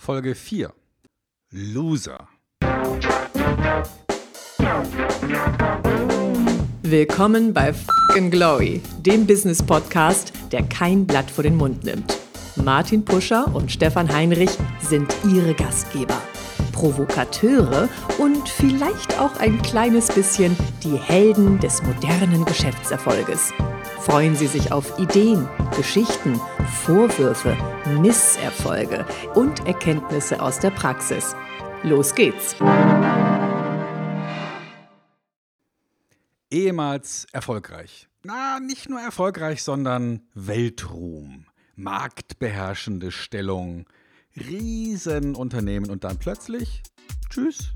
Folge 4. Loser. Willkommen bei Fucking Glory, dem Business Podcast, der kein Blatt vor den Mund nimmt. Martin Puscher und Stefan Heinrich sind ihre Gastgeber. Provokateure und vielleicht auch ein kleines bisschen die Helden des modernen Geschäftserfolges. Freuen Sie sich auf Ideen, Geschichten, Vorwürfe, Misserfolge und Erkenntnisse aus der Praxis. Los geht's! Ehemals erfolgreich. Na, nicht nur erfolgreich, sondern Weltruhm, marktbeherrschende Stellung, Riesenunternehmen und dann plötzlich, tschüss,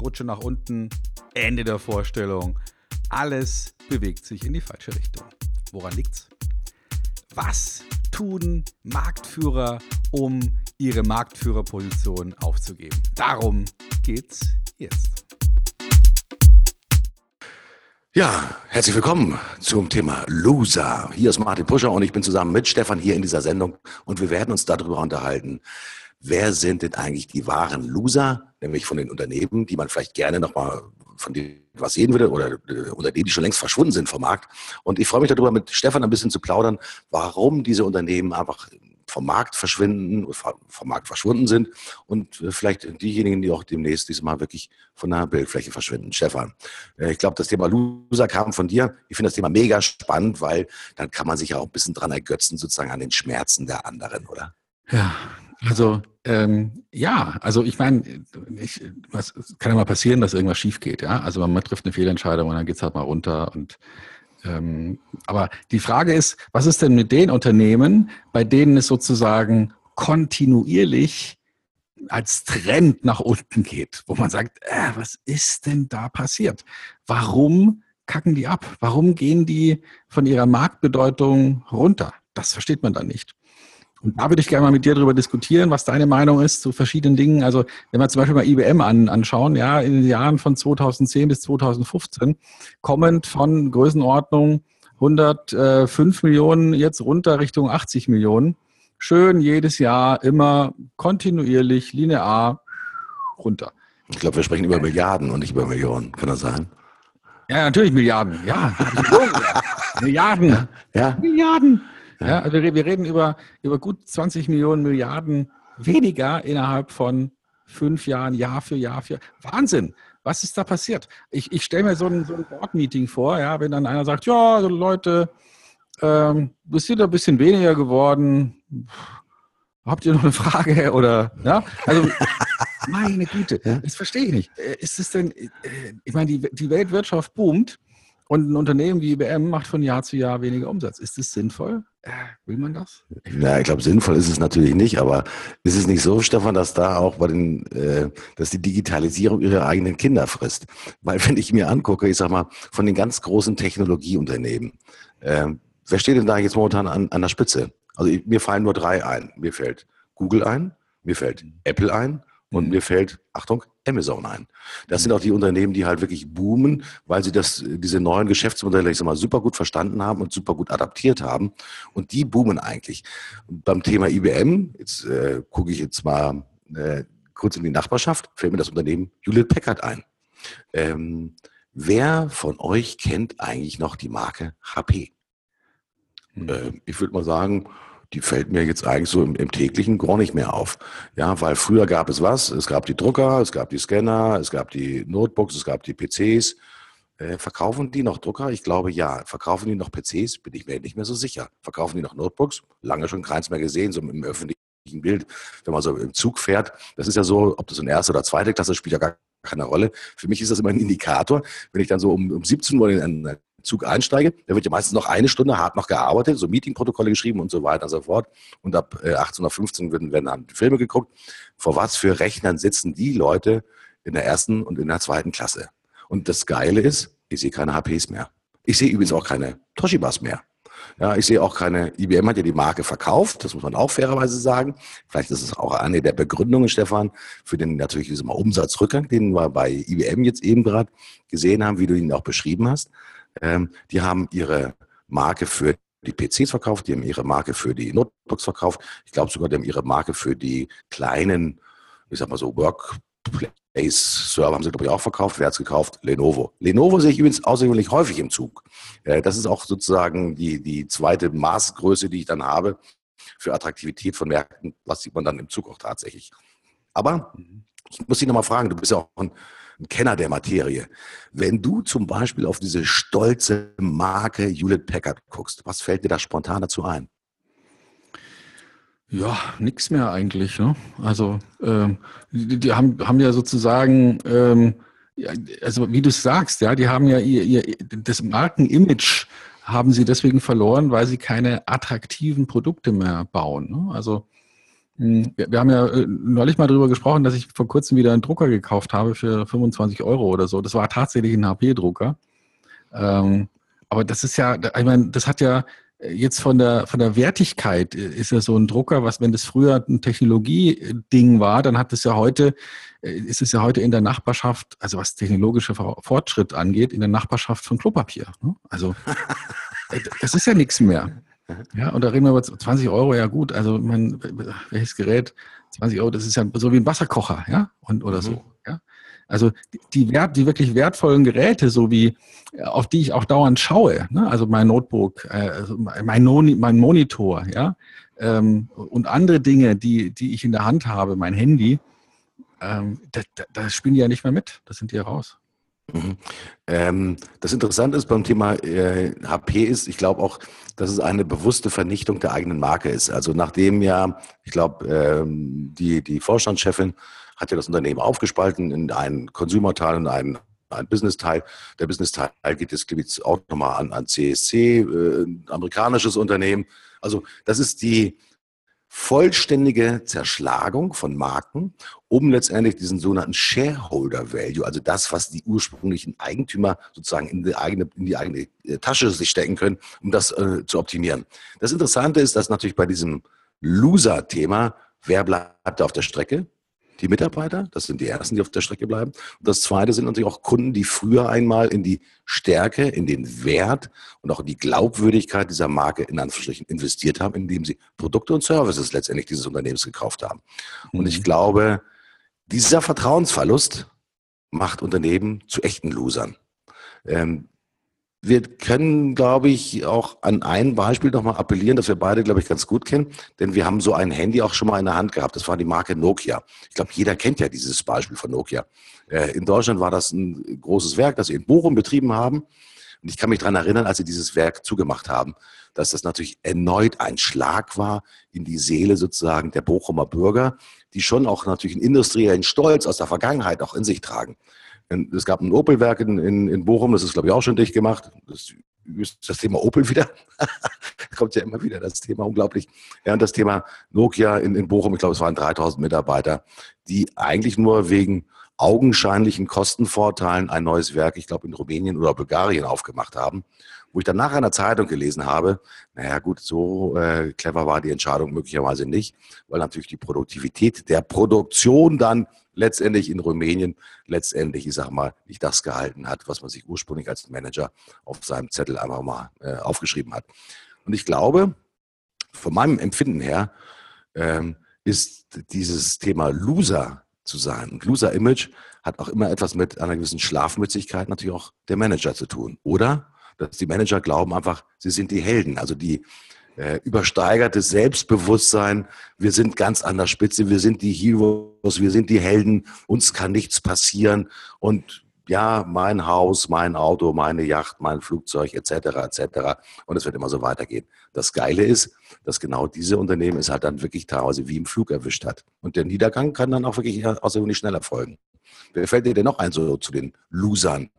Rutsche nach unten, Ende der Vorstellung. Alles bewegt sich in die falsche Richtung. Woran liegt's? Was tun Marktführer, um ihre Marktführerposition aufzugeben? Darum geht's jetzt. Ja, herzlich willkommen zum Thema Loser. Hier ist Martin Puscher und ich bin zusammen mit Stefan hier in dieser Sendung und wir werden uns darüber unterhalten, wer sind denn eigentlich die wahren Loser, nämlich von den Unternehmen, die man vielleicht gerne nochmal von denen was sehen würde oder äh, unter denen, die schon längst verschwunden sind vom Markt. Und ich freue mich darüber, mit Stefan ein bisschen zu plaudern, warum diese Unternehmen einfach vom Markt verschwinden, vom Markt verschwunden sind und äh, vielleicht diejenigen, die auch demnächst diesmal wirklich von der Bildfläche verschwinden. Stefan, äh, ich glaube, das Thema Loser kam von dir. Ich finde das Thema mega spannend, weil dann kann man sich ja auch ein bisschen dran ergötzen, sozusagen an den Schmerzen der anderen, oder? Ja, also ähm, ja, also ich meine, ich, was kann ja mal passieren, dass irgendwas schief geht, ja. Also man trifft eine Fehlentscheidung und dann geht's halt mal runter und ähm, aber die Frage ist, was ist denn mit den Unternehmen, bei denen es sozusagen kontinuierlich als Trend nach unten geht, wo man sagt, äh, was ist denn da passiert? Warum kacken die ab? Warum gehen die von ihrer Marktbedeutung runter? Das versteht man dann nicht. Und da würde ich gerne mal mit dir darüber diskutieren, was deine Meinung ist zu verschiedenen Dingen. Also wenn wir zum Beispiel mal IBM an, anschauen, ja, in den Jahren von 2010 bis 2015, kommend von Größenordnung 105 Millionen jetzt runter Richtung 80 Millionen. Schön jedes Jahr immer kontinuierlich, linear runter. Ich glaube, wir sprechen über Milliarden und nicht über Millionen. Kann das sein? Ja, natürlich Milliarden. Ja, Milliarden. Ja, ja. Milliarden. Ja, also wir, wir reden über, über gut 20 Millionen Milliarden weniger innerhalb von fünf Jahren, Jahr für Jahr für Wahnsinn. Was ist da passiert? Ich, ich stelle mir so ein, so ein Board-Meeting vor, ja, wenn dann einer sagt, ja, also Leute, ähm, es sind ein bisschen weniger geworden. Habt ihr noch eine Frage? Oder ja? Also meine Güte, das verstehe ich nicht. Äh, ist es denn, äh, ich meine, die, die Weltwirtschaft boomt und ein Unternehmen wie IBM macht von Jahr zu Jahr weniger Umsatz. Ist das sinnvoll? Äh, will man das? Ja, ich glaube, sinnvoll ist es natürlich nicht, aber ist es nicht so, Stefan, dass da auch bei den, äh, dass die Digitalisierung ihre eigenen Kinder frisst? Weil wenn ich mir angucke, ich sag mal, von den ganz großen Technologieunternehmen, äh, wer steht denn da jetzt momentan an, an der Spitze? Also ich, mir fallen nur drei ein. Mir fällt Google ein, mir fällt Apple ein und mir fällt, Achtung, Amazon ein. Das sind auch die Unternehmen, die halt wirklich boomen, weil sie das, diese neuen Geschäftsmodelle, ich sag mal, super gut verstanden haben und super gut adaptiert haben. Und die boomen eigentlich. Und beim Thema IBM, jetzt äh, gucke ich jetzt mal äh, kurz in die Nachbarschaft, fällt mir das Unternehmen Hewlett Packard ein. Ähm, wer von euch kennt eigentlich noch die Marke HP? Hm. Äh, ich würde mal sagen, die fällt mir jetzt eigentlich so im, im, täglichen gar nicht mehr auf. Ja, weil früher gab es was? Es gab die Drucker, es gab die Scanner, es gab die Notebooks, es gab die PCs. Äh, verkaufen die noch Drucker? Ich glaube ja. Verkaufen die noch PCs? Bin ich mir nicht mehr so sicher. Verkaufen die noch Notebooks? Lange schon keins mehr gesehen, so im öffentlichen Bild, wenn man so im Zug fährt. Das ist ja so, ob das in erste oder zweite Klasse spielt ja gar keine Rolle. Für mich ist das immer ein Indikator, wenn ich dann so um, um 17 Uhr in einen Zug einsteige, da wird ja meistens noch eine Stunde hart noch gearbeitet, so Meetingprotokolle geschrieben und so weiter und so fort. Und ab äh, 18.15 werden, werden dann Filme geguckt. Vor was für Rechnern sitzen die Leute in der ersten und in der zweiten Klasse? Und das Geile ist, ich sehe keine HPs mehr. Ich sehe übrigens auch keine Toshibas mehr. Ja, ich sehe auch keine, IBM hat ja die Marke verkauft, das muss man auch fairerweise sagen. Vielleicht ist es auch eine der Begründungen, Stefan, für den natürlich diesen Umsatzrückgang, den wir bei IBM jetzt eben gerade gesehen haben, wie du ihn auch beschrieben hast. Ähm, die haben ihre Marke für die PCs verkauft, die haben ihre Marke für die Notebooks verkauft. Ich glaube sogar, die haben ihre Marke für die kleinen, ich sag mal so, Workplace-Server haben sie, glaube ich, auch verkauft. Wer hat es gekauft? Lenovo. Lenovo sehe ich übrigens außergewöhnlich häufig im Zug. Äh, das ist auch sozusagen die, die zweite Maßgröße, die ich dann habe für Attraktivität von Märkten. Was sieht man dann im Zug auch tatsächlich. Aber ich muss dich nochmal fragen, du bist ja auch ein ein Kenner der Materie. Wenn du zum Beispiel auf diese stolze Marke Hewlett Packard guckst, was fällt dir da spontan dazu ein? Ja, nichts mehr eigentlich. Ne? Also ähm, die, die, haben, haben ja sozusagen, ähm, also wie du es sagst, ja, die haben ja ihr, ihr das Markenimage haben sie deswegen verloren, weil sie keine attraktiven Produkte mehr bauen. Ne? Also wir, wir haben ja äh, neulich mal darüber gesprochen, dass ich vor kurzem wieder einen Drucker gekauft habe für 25 Euro oder so. Das war tatsächlich ein HP-Drucker. Ähm, aber das ist ja, ich meine, das hat ja jetzt von der, von der Wertigkeit äh, ist ja so ein Drucker, was, wenn das früher ein Technologieding war, dann hat es ja heute, äh, ist es ja heute in der Nachbarschaft, also was technologische Fortschritt angeht, in der Nachbarschaft von Klopapier. Ne? Also, das ist ja nichts mehr. Ja, und da reden wir über 20 Euro, ja gut, also mein, welches Gerät, 20 Euro, das ist ja so wie ein Wasserkocher, ja, und, oder mhm. so, ja. Also die, Wert, die wirklich wertvollen Geräte, so wie auf die ich auch dauernd schaue, ne? also mein Notebook, äh, also mein, Noni, mein Monitor, ja, ähm, und andere Dinge, die, die ich in der Hand habe, mein Handy, ähm, da, da, da spielen die ja nicht mehr mit, da sind die ja raus. Mhm. Ähm, das Interessante ist beim Thema äh, HP ist, ich glaube auch, dass es eine bewusste Vernichtung der eigenen Marke ist. Also nachdem ja, ich glaube, ähm, die, die Vorstandschefin hat ja das Unternehmen aufgespalten in einen Consumer-Teil und einen ein Business-Teil. Der Business-Teil geht jetzt, auch nochmal an, an CSC, äh, amerikanisches Unternehmen. Also das ist die, vollständige Zerschlagung von Marken, um letztendlich diesen sogenannten Shareholder Value, also das, was die ursprünglichen Eigentümer sozusagen in die eigene, in die eigene äh, Tasche sich stecken können, um das äh, zu optimieren. Das Interessante ist, dass natürlich bei diesem Loser-Thema, wer bleibt auf der Strecke? die Mitarbeiter, das sind die ersten, die auf der Strecke bleiben. Und das zweite sind natürlich auch Kunden, die früher einmal in die Stärke, in den Wert und auch in die Glaubwürdigkeit dieser Marke in Anführungsstrichen investiert haben, indem sie Produkte und Services letztendlich dieses Unternehmens gekauft haben. Und ich mhm. glaube, dieser Vertrauensverlust macht Unternehmen zu echten Losern. Ähm, wir können, glaube ich, auch an ein Beispiel nochmal appellieren, das wir beide, glaube ich, ganz gut kennen. Denn wir haben so ein Handy auch schon mal in der Hand gehabt. Das war die Marke Nokia. Ich glaube, jeder kennt ja dieses Beispiel von Nokia. Äh, in Deutschland war das ein großes Werk, das sie in Bochum betrieben haben. Und ich kann mich daran erinnern, als sie dieses Werk zugemacht haben, dass das natürlich erneut ein Schlag war in die Seele sozusagen der Bochumer Bürger, die schon auch natürlich einen industriellen Stolz aus der Vergangenheit auch in sich tragen. Es gab ein Opel-Werk in, in, in Bochum, das ist, glaube ich, auch schon dicht gemacht. Das ist das Thema Opel wieder. kommt ja immer wieder das Thema, unglaublich. Ja, und das Thema Nokia in, in Bochum, ich glaube, es waren 3000 Mitarbeiter, die eigentlich nur wegen augenscheinlichen Kostenvorteilen ein neues Werk, ich glaube, in Rumänien oder Bulgarien aufgemacht haben wo ich dann nach einer Zeitung gelesen habe, naja gut, so äh, clever war die Entscheidung möglicherweise nicht, weil natürlich die Produktivität der Produktion dann letztendlich in Rumänien letztendlich, ich sag mal, nicht das gehalten hat, was man sich ursprünglich als Manager auf seinem Zettel einfach mal äh, aufgeschrieben hat. Und ich glaube, von meinem Empfinden her, ähm, ist dieses Thema Loser zu sein. Und Loser-Image hat auch immer etwas mit einer gewissen Schlafmützigkeit natürlich auch der Manager zu tun, oder? Dass die Manager glauben einfach, sie sind die Helden. Also die äh, übersteigerte Selbstbewusstsein, wir sind ganz an der Spitze, wir sind die Heroes, wir sind die Helden, uns kann nichts passieren und ja, mein Haus, mein Auto, meine Yacht, mein Flugzeug etc. etc. Und es wird immer so weitergehen. Das Geile ist, dass genau diese Unternehmen es halt dann wirklich teilweise wie im Flug erwischt hat. Und der Niedergang kann dann auch wirklich außergewöhnlich schnell erfolgen. Wer fällt dir denn noch ein so zu den Losern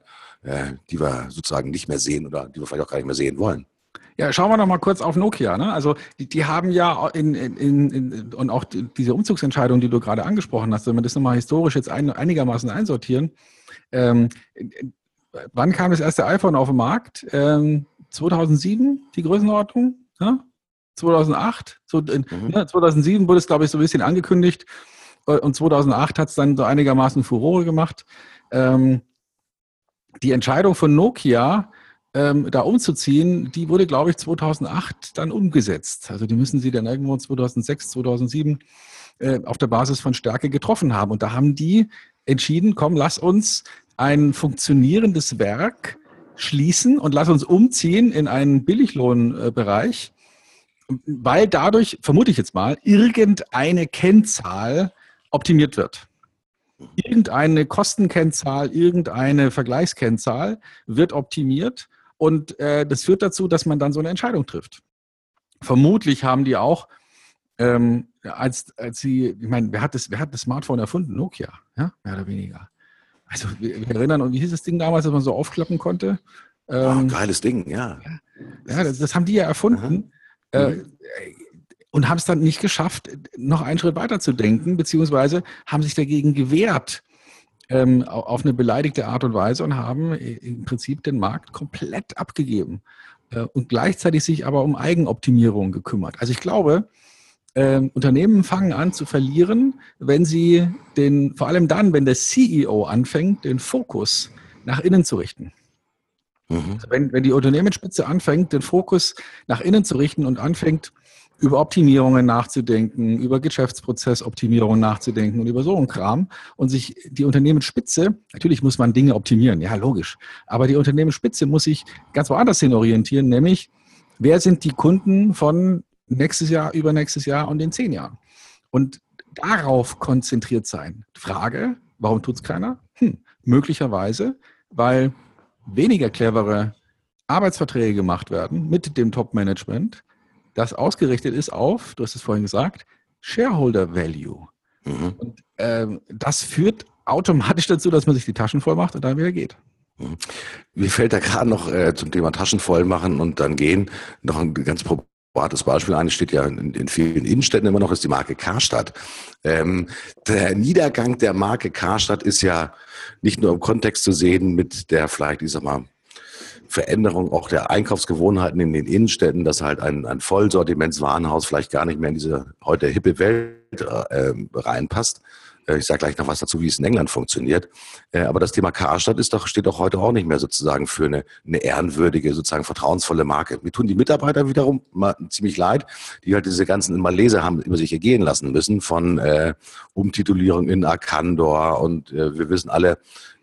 äh, die wir sozusagen nicht mehr sehen oder die wir vielleicht auch gar nicht mehr sehen wollen. Ja, schauen wir noch mal kurz auf Nokia. Ne? Also die, die haben ja in, in, in, und auch die, diese Umzugsentscheidung, die du gerade angesprochen hast, wenn wir das nochmal historisch jetzt ein, einigermaßen einsortieren. Ähm, wann kam das erste iPhone auf den Markt? Ähm, 2007, die Größenordnung? Ne? 2008? So, mhm. ne? 2007 wurde es, glaube ich, so ein bisschen angekündigt und 2008 hat es dann so einigermaßen Furore gemacht. Ähm, die Entscheidung von Nokia, ähm, da umzuziehen, die wurde, glaube ich, 2008 dann umgesetzt. Also die müssen sie dann irgendwo 2006, 2007 äh, auf der Basis von Stärke getroffen haben. Und da haben die entschieden, komm, lass uns ein funktionierendes Werk schließen und lass uns umziehen in einen Billiglohnbereich, weil dadurch, vermute ich jetzt mal, irgendeine Kennzahl optimiert wird. Irgendeine Kostenkennzahl, irgendeine Vergleichskennzahl wird optimiert und äh, das führt dazu, dass man dann so eine Entscheidung trifft. Vermutlich haben die auch, ähm, als, als sie, ich meine, wer hat, das, wer hat das Smartphone erfunden? Nokia, ja, mehr oder weniger. Also wir, wir erinnern uns, wie hieß das Ding damals, dass man so aufklappen konnte? Ähm, oh, geiles Ding, ja. Ja, das, das haben die ja erfunden. Äh, mhm. Und haben es dann nicht geschafft, noch einen Schritt weiter zu denken, beziehungsweise haben sich dagegen gewehrt, ähm, auf eine beleidigte Art und Weise und haben im Prinzip den Markt komplett abgegeben äh, und gleichzeitig sich aber um Eigenoptimierung gekümmert. Also ich glaube, äh, Unternehmen fangen an zu verlieren, wenn sie den, vor allem dann, wenn der CEO anfängt, den Fokus nach innen zu richten. Mhm. Also wenn, wenn die Unternehmensspitze anfängt, den Fokus nach innen zu richten und anfängt, über Optimierungen nachzudenken, über Geschäftsprozessoptimierungen nachzudenken und über so einen Kram und sich die Unternehmensspitze, natürlich muss man Dinge optimieren, ja logisch, aber die Unternehmensspitze muss sich ganz woanders hin orientieren, nämlich wer sind die Kunden von nächstes Jahr, übernächstes Jahr und in zehn Jahren? Und darauf konzentriert sein. Frage, warum tut es keiner? Hm, möglicherweise, weil weniger clevere Arbeitsverträge gemacht werden mit dem Top-Management, das ausgerichtet ist auf, du hast es vorhin gesagt, Shareholder Value. Mhm. Und ähm, das führt automatisch dazu, dass man sich die Taschen voll macht und dann wieder geht. Mhm. Mir fällt da gerade noch äh, zum Thema Taschen voll machen und dann gehen noch ein ganz probates Beispiel ein. Steht ja in, in, vielen Innenstädten immer noch, ist die Marke Karstadt. Ähm, der Niedergang der Marke Karstadt ist ja nicht nur im Kontext zu sehen mit der vielleicht, ich sag mal, Veränderung auch der Einkaufsgewohnheiten in den Innenstädten, dass halt ein, ein Vollsortimentswarenhaus vielleicht gar nicht mehr in diese heute hippe Welt äh, reinpasst. Äh, ich sage gleich noch was dazu, wie es in England funktioniert. Äh, aber das Thema Karstadt ist doch, steht doch heute auch nicht mehr sozusagen für eine, eine ehrenwürdige, sozusagen vertrauensvolle Marke. Mir tun die Mitarbeiter wiederum mal ziemlich leid, die halt diese ganzen Malese haben über sich ergehen lassen müssen von äh, Umtitulierung in Arcandor und äh, wir wissen alle,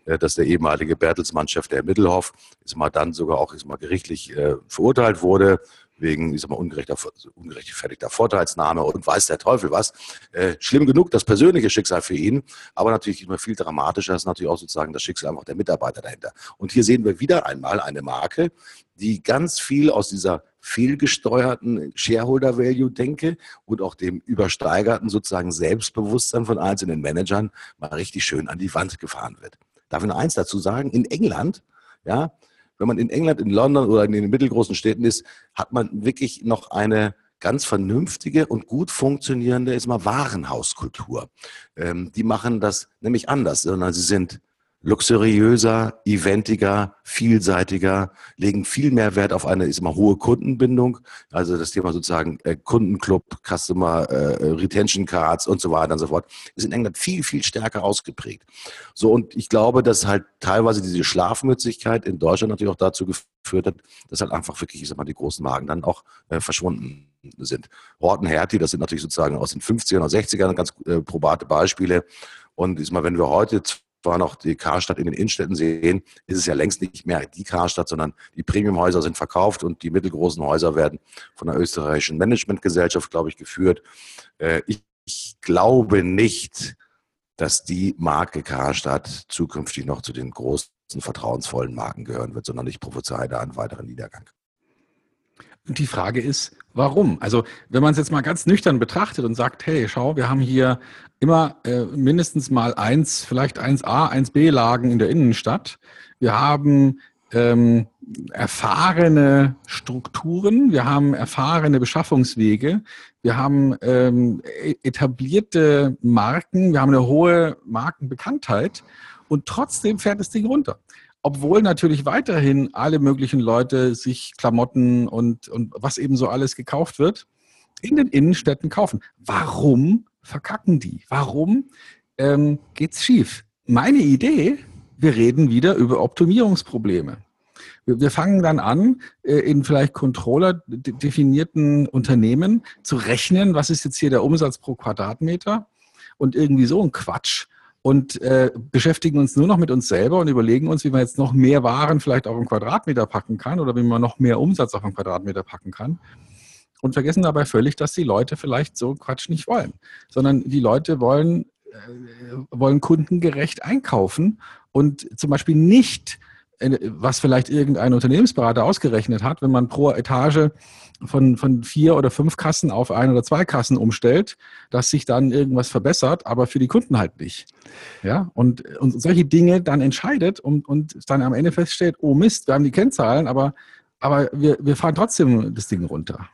dass der ehemalige Bertelsmann-Chef der Mittelhoff ist mal dann sogar auch ist mal gerichtlich äh, verurteilt wurde wegen, mal, ungerechter, ungerechtfertigter Vorteilsnahme und weiß der Teufel was. Äh, schlimm genug, das persönliche Schicksal für ihn, aber natürlich immer viel dramatischer ist natürlich auch sozusagen das Schicksal einfach der Mitarbeiter dahinter. Und hier sehen wir wieder einmal eine Marke, die ganz viel aus dieser fehlgesteuerten Shareholder Value denke und auch dem übersteigerten sozusagen Selbstbewusstsein von einzelnen Managern mal richtig schön an die Wand gefahren wird. Darf ich noch eins dazu sagen? In England, ja, wenn man in England, in London oder in den mittelgroßen Städten ist, hat man wirklich noch eine ganz vernünftige und gut funktionierende ist mal Warenhauskultur. Ähm, die machen das nämlich anders, sondern sie sind luxuriöser, eventiger, vielseitiger, legen viel mehr Wert auf eine ist immer hohe Kundenbindung, also das Thema sozusagen äh, Kundenclub, Customer äh, Retention Cards und so weiter und so fort, ist in England viel, viel stärker ausgeprägt. So, und ich glaube, dass halt teilweise diese Schlafmützigkeit in Deutschland natürlich auch dazu geführt hat, dass halt einfach wirklich, ich sag mal, die großen Magen dann auch äh, verschwunden sind. Horten Hertie, das sind natürlich sozusagen aus den 50er und 60ern ganz äh, probate Beispiele. Und ich sag mal, wenn wir heute war noch die Karstadt in den Innenstädten sehen, ist es ja längst nicht mehr die Karstadt, sondern die Premiumhäuser sind verkauft und die mittelgroßen Häuser werden von der österreichischen Managementgesellschaft, glaube ich, geführt. Äh, ich, ich glaube nicht, dass die Marke Karstadt zukünftig noch zu den großen, vertrauensvollen Marken gehören wird, sondern ich prophezei da einen weiteren Niedergang. Und die Frage ist, warum? Also, wenn man es jetzt mal ganz nüchtern betrachtet und sagt, hey, schau, wir haben hier immer äh, mindestens mal eins, vielleicht 1a, 1b Lagen in der Innenstadt. Wir haben ähm, erfahrene Strukturen, wir haben erfahrene Beschaffungswege, wir haben ähm, e-, etablierte Marken, wir haben eine hohe Markenbekanntheit. Und trotzdem fährt das Ding runter obwohl natürlich weiterhin alle möglichen Leute sich Klamotten und, und was eben so alles gekauft wird, in den Innenstädten kaufen. Warum verkacken die? Warum ähm, es schief? Meine Idee, wir reden wieder über Optimierungsprobleme. Wir, fangen dann an, äh, in vielleicht Controller definierten Unternehmen zu rechnen, was ist jetzt hier der Umsatz pro Quadratmeter und irgendwie so ein Quatsch und äh, beschäftigen uns nur noch mit uns selber und überlegen uns, wie man jetzt noch mehr Waren vielleicht auf einen Quadratmeter packen kann oder wie man noch mehr Umsatz auf einen Quadratmeter packen kann. Und vergessen dabei völlig, dass die Leute vielleicht so Quatsch nicht wollen, sondern die Leute wollen, äh, wollen kundengerecht einkaufen und zum Beispiel nicht was vielleicht irgendein Unternehmensberater ausgerechnet hat, wenn man pro Etage von, von vier oder fünf Kassen auf ein oder zwei Kassen umstellt, dass sich dann irgendwas verbessert, aber für die Kunden halt nicht. Ja, und, und solche Dinge dann entscheidet und, und dann am Ende feststellt, oh Mist, wir haben die Kennzahlen, aber, aber wir, wir fahren trotzdem das Ding runter.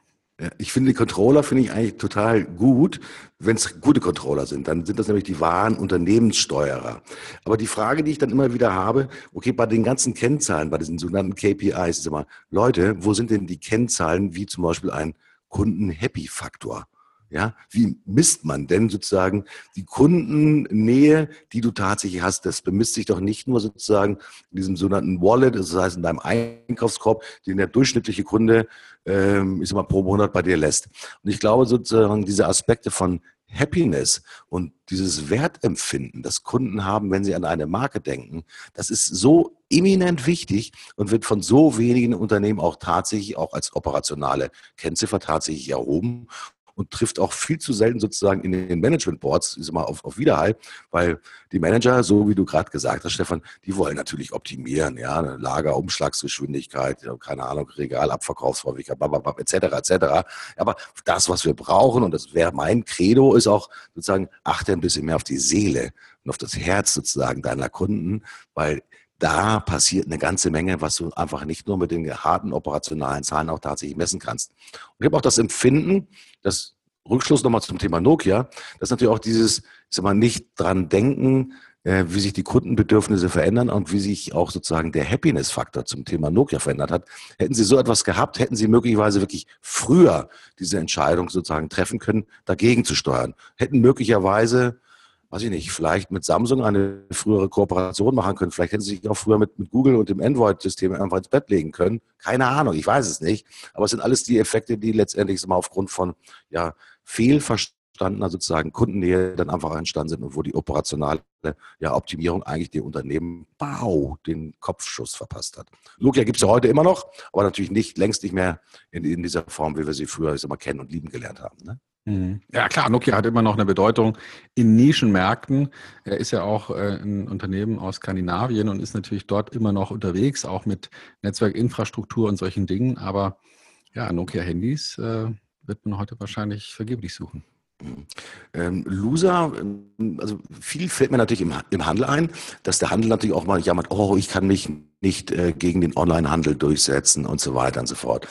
Ich finde die Controller finde ich eigentlich total gut, wenn es gute Controller sind. Dann sind das nämlich die wahren Unternehmenssteuerer. Aber die Frage, die ich dann immer wieder habe, okay, bei den ganzen Kennzahlen, bei diesen sogenannten KPIs, ist immer, Leute, wo sind denn die Kennzahlen wie zum Beispiel ein Kunden-Happy-Faktor? Ja, wie misst man denn sozusagen die Kundennähe, die du tatsächlich hast? Das bemisst sich doch nicht nur sozusagen in diesem sogenannten Wallet, das heißt in deinem Einkaufskorb, den der durchschnittliche Kunde, ähm, ich sag mal, pro Monat bei dir lässt. Und ich glaube sozusagen diese Aspekte von Happiness und dieses Wertempfinden, das Kunden haben, wenn sie an eine Marke denken, das ist so eminent wichtig und wird von so wenigen Unternehmen auch tatsächlich auch als operationale Kennziffer tatsächlich erhoben und trifft auch viel zu selten sozusagen in den Management Boards sag mal, auf, auf Widerhall, weil die Manager, so wie du gerade gesagt hast, Stefan, die wollen natürlich optimieren, ja, Lager, Umschlagsgeschwindigkeit, keine Ahnung, Regalabverkaufsfähigkeit, etc., etc. Aber das, was wir brauchen, und das wäre mein Credo, ist auch sozusagen, achte ein bisschen mehr auf die Seele und auf das Herz sozusagen deiner Kunden, weil da passiert eine ganze Menge, was du einfach nicht nur mit den harten operationalen Zahlen auch tatsächlich messen kannst. Und ich habe auch das Empfinden, das Rückschluss nochmal zum Thema Nokia, dass natürlich auch dieses, ich sag mal, nicht dran denken, äh, wie sich die Kundenbedürfnisse verändern und wie sich auch sozusagen der Happiness-Faktor zum Thema Nokia verändert hat. Hätten Sie so etwas gehabt, hätten Sie möglicherweise wirklich früher diese Entscheidung sozusagen treffen können, dagegen zu steuern. Hätten möglicherweise weiß ich nicht, vielleicht mit Samsung eine frühere Kooperation machen können. Vielleicht hätten sie sich auch früher mit, mit Google und dem Android-System einfach ins Bett legen können. Keine Ahnung, ich weiß es nicht. Aber es sind alles die Effekte, die letztendlich mal aufgrund von ja, fehlverstandener sozusagen Kundennähe dann einfach entstanden sind und wo die operationale ja, Optimierung eigentlich dem Unternehmen bau, den Kopfschuss verpasst hat. Nokia gibt es ja heute immer noch, aber natürlich nicht, längst nicht mehr in, in dieser Form, wie wir sie früher mal, kennen und lieben gelernt haben. Ne? Mhm. Ja klar, Nokia hat immer noch eine Bedeutung in Nischenmärkten. Er ist ja auch äh, ein Unternehmen aus Skandinavien und ist natürlich dort immer noch unterwegs, auch mit Netzwerkinfrastruktur und solchen Dingen. Aber ja, Nokia-Handys äh, wird man heute wahrscheinlich vergeblich suchen. Ähm, Loser, ähm, also viel fällt mir natürlich im, im, Handel ein, dass der Handel natürlich auch mal jammert, oh, ich kann mich nicht äh, gegen den Online-Handel durchsetzen und so weiter und so fort.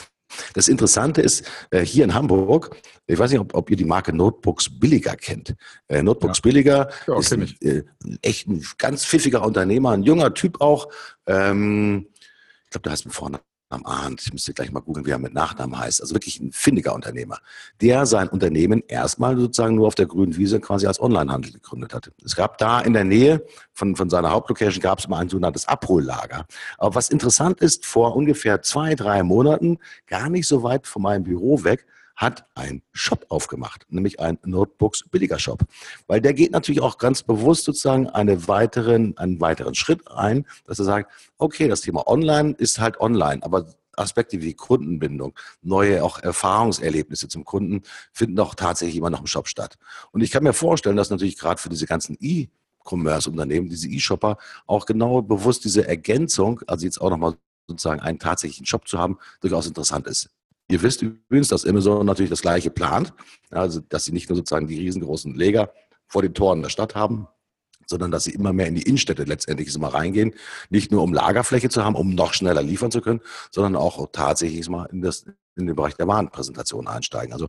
Das Interessante ist, äh, hier in Hamburg, ich weiß nicht, ob, ob ihr die Marke Notebooks Billiger kennt. Äh, Notebooks ja. Billiger ja, ist ein, äh, echt ein ganz pfiffiger Unternehmer, ein junger Typ auch. Ähm, ich glaube, der heißt mit Vornamen am Arndt, ich müsste gleich mal googeln, wie er mit Nachnamen heißt, also wirklich ein findiger Unternehmer, der sein Unternehmen erstmal sozusagen nur auf der grünen Wiese quasi als Onlinehandel gegründet hatte. Es gab da in der Nähe von, von seiner Hauptlocation gab es mal ein sogenanntes Abhollager. Aber was interessant ist, vor ungefähr zwei, drei Monaten, gar nicht so weit von meinem Büro weg, hat ein Shop aufgemacht, nämlich ein Notebooks billiger Shop. Weil der geht natürlich auch ganz bewusst sozusagen eine weiteren, einen weiteren Schritt ein, dass er sagt, okay, das Thema Online ist halt online, aber Aspekte wie Kundenbindung, neue auch Erfahrungserlebnisse zum Kunden finden doch tatsächlich immer noch im Shop statt. Und ich kann mir vorstellen, dass natürlich gerade für diese ganzen e Commerce-Unternehmen, diese E-Shopper, auch genau bewusst diese Ergänzung, also jetzt auch nochmal sozusagen einen tatsächlichen Shop zu haben, durchaus interessant ist. Ihr wisst übrigens, dass Amazon natürlich das Gleiche plant, also dass sie nicht nur sozusagen die riesengroßen Leger vor den Toren der Stadt haben, sondern dass sie immer mehr in die Innenstädte letztendlich mal reingehen, nicht nur um Lagerfläche zu haben, um noch schneller liefern zu können, sondern auch tatsächlich mal in, das, in den Bereich der Warenpräsentation einsteigen. Also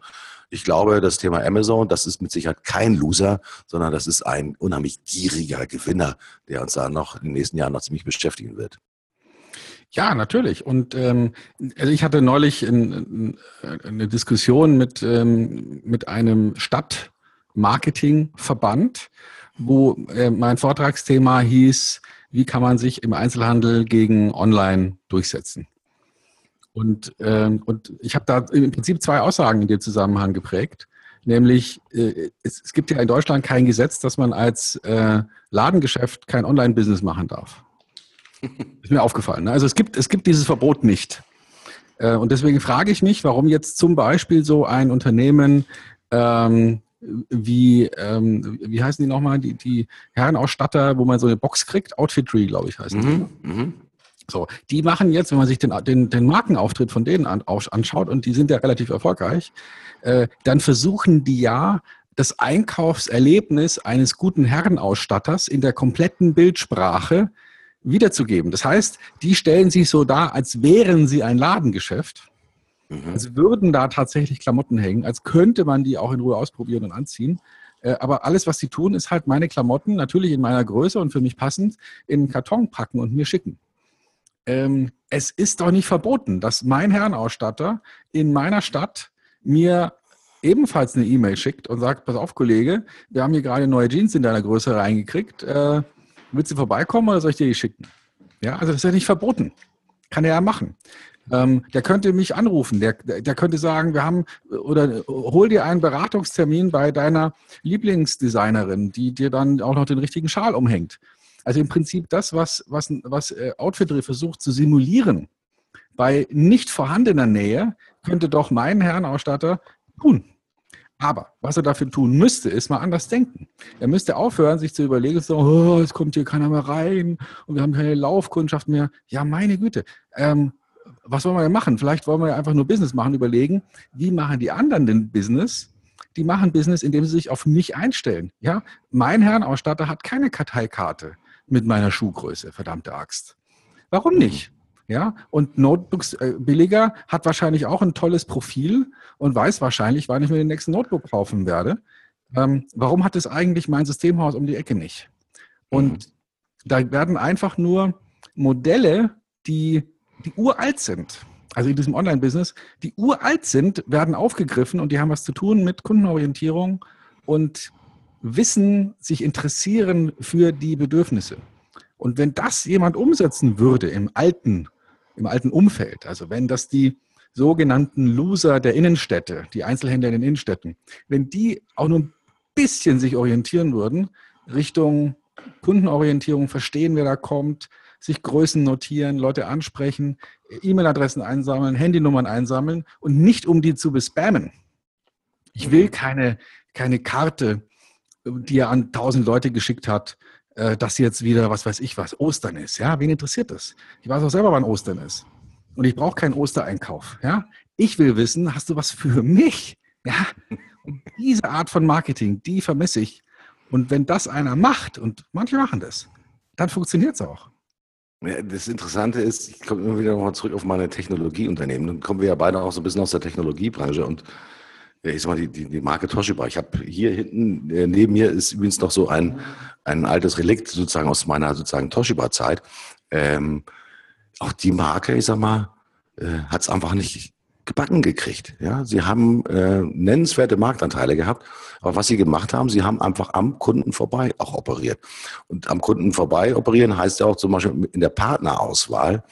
ich glaube, das Thema Amazon, das ist mit Sicherheit kein Loser, sondern das ist ein unheimlich gieriger Gewinner, der uns da noch in den nächsten Jahren noch ziemlich beschäftigen wird. Ja, natürlich. Und ähm, also ich hatte neulich in, in, eine Diskussion mit, ähm, mit einem Stadtmarketingverband, wo äh, mein Vortragsthema hieß, wie kann man sich im Einzelhandel gegen Online durchsetzen. Und, ähm, und ich habe da im Prinzip zwei Aussagen in dem Zusammenhang geprägt. Nämlich, äh, es, es, gibt ja in Deutschland kein Gesetz, dass man als äh, Ladengeschäft kein Online-Business machen darf. Ist mir aufgefallen. Ne? Also es gibt, es gibt dieses Verbot nicht. Äh, und deswegen frage ich mich, warum jetzt zum Beispiel so ein Unternehmen ähm, wie, ähm, wie heißen die nochmal, die, die Herrenausstatter, wo man so eine Box kriegt, Outfitry, glaube ich, heißen mhm, die. Mhm. So, die machen jetzt, wenn man sich den, den, den Markenauftritt von denen an, anschaut, und die sind ja relativ erfolgreich, äh, dann versuchen die ja, das Einkaufserlebnis eines guten Herrenausstatters in der kompletten Bildsprache wiederzugeben. Das heißt, die stellen sich so dar, als wären sie ein Ladengeschäft. Mhm. Als würden da tatsächlich Klamotten hängen, als könnte man die auch in Ruhe ausprobieren und anziehen. Äh, aber alles, was sie tun, ist halt meine Klamotten, natürlich in meiner Größe und für mich passend, in einen Karton packen und mir schicken ähm, es ist doch nicht verboten, dass mein Herrenausstatter in meiner Stadt mir ebenfalls eine E-Mail schickt und sagt, pass auf, Kollege, wir haben hier gerade neue Jeans in deiner Größe reingekriegt. Äh, willst du vorbeikommen oder soll ich dir die schicken? Ja, also das ist ja nicht verboten. Kann er ja machen. Ähm, der könnte mich anrufen, der, der könnte sagen, wir haben, oder hol dir einen Beratungstermin bei deiner Lieblingsdesignerin, die dir dann auch noch den richtigen Schal umhängt. Also im Prinzip das, was, was, was äh, Outfittery versucht zu simulieren, bei nicht vorhandener Nähe, könnte doch mein Herrenausstatter tun. Aber was er dafür tun müsste, ist mal anders denken. Er müsste aufhören, sich zu überlegen, so, oh, es kommt hier keiner mehr rein und wir haben keine Laufkundschaft mehr. Ja, meine Güte. Ähm, was wollen wir denn machen? Vielleicht wollen wir ja einfach nur Business machen, überlegen, wie machen die anderen denn Business? Die machen Business, indem sie sich auf mich einstellen. Ja, mein Herrenausstatter hat keine Karteikarte mit meiner Schuhgröße, verdammte Axt. Warum nicht? Ja, und Notebooks äh, billiger hat wahrscheinlich auch ein tolles Profil und weiß wahrscheinlich, wann ich mir den nächsten Notebook kaufen werde. Ähm, warum hat es eigentlich mein Systemhaus um die Ecke nicht? Und mhm. da werden einfach nur Modelle, die, die uralt sind, also in diesem Online-Business, die uralt sind, werden aufgegriffen und die haben was zu tun mit Kundenorientierung und Wissen, sich interessieren für die Bedürfnisse. Und wenn das jemand umsetzen würde im alten, im alten Umfeld, also wenn das die sogenannten Loser der Innenstädte, die Einzelhändler in den Innenstädten, wenn die auch nur ein bisschen sich orientieren würden, Richtung Kundenorientierung, verstehen, wer da kommt, sich Größen notieren, Leute ansprechen, E-Mail-Adressen einsammeln, Handynummern einsammeln und nicht um die zu bespammen. Ich will keine, keine Karte die er an tausend Leute geschickt hat, äh, dass jetzt wieder, was weiß ich was, Ostern ist. Ja, wen interessiert das? Ich weiß auch selber, wann Ostern ist. Und ich brauche keinen Ostereinkauf. Ja, ich will wissen, hast du was für mich? Ja, und diese Art von Marketing, die vermisse ich. Und wenn das einer macht, und manche machen das, dann funktioniert es auch. Ja, das Interessante ist, ich komme immer wieder nochmal zurück auf meine Technologieunternehmen. Dann kommen wir ja beide auch so ein bisschen aus der Technologiebranche und ich sag mal, die, die, die Marke Toshiba. Ich habe hier hinten, äh, neben mir ist übrigens noch so ein, ein altes Relikt sozusagen aus meiner sozusagen Toshiba-Zeit. Ähm, auch die Marke, ich sag mal, äh, hat es einfach nicht gebacken gekriegt. Ja, sie haben äh, nennenswerte Marktanteile gehabt, aber was sie gemacht haben, sie haben einfach am Kunden vorbei auch operiert. Und am Kunden vorbei operieren heißt ja auch zum Beispiel in der Partnerauswahl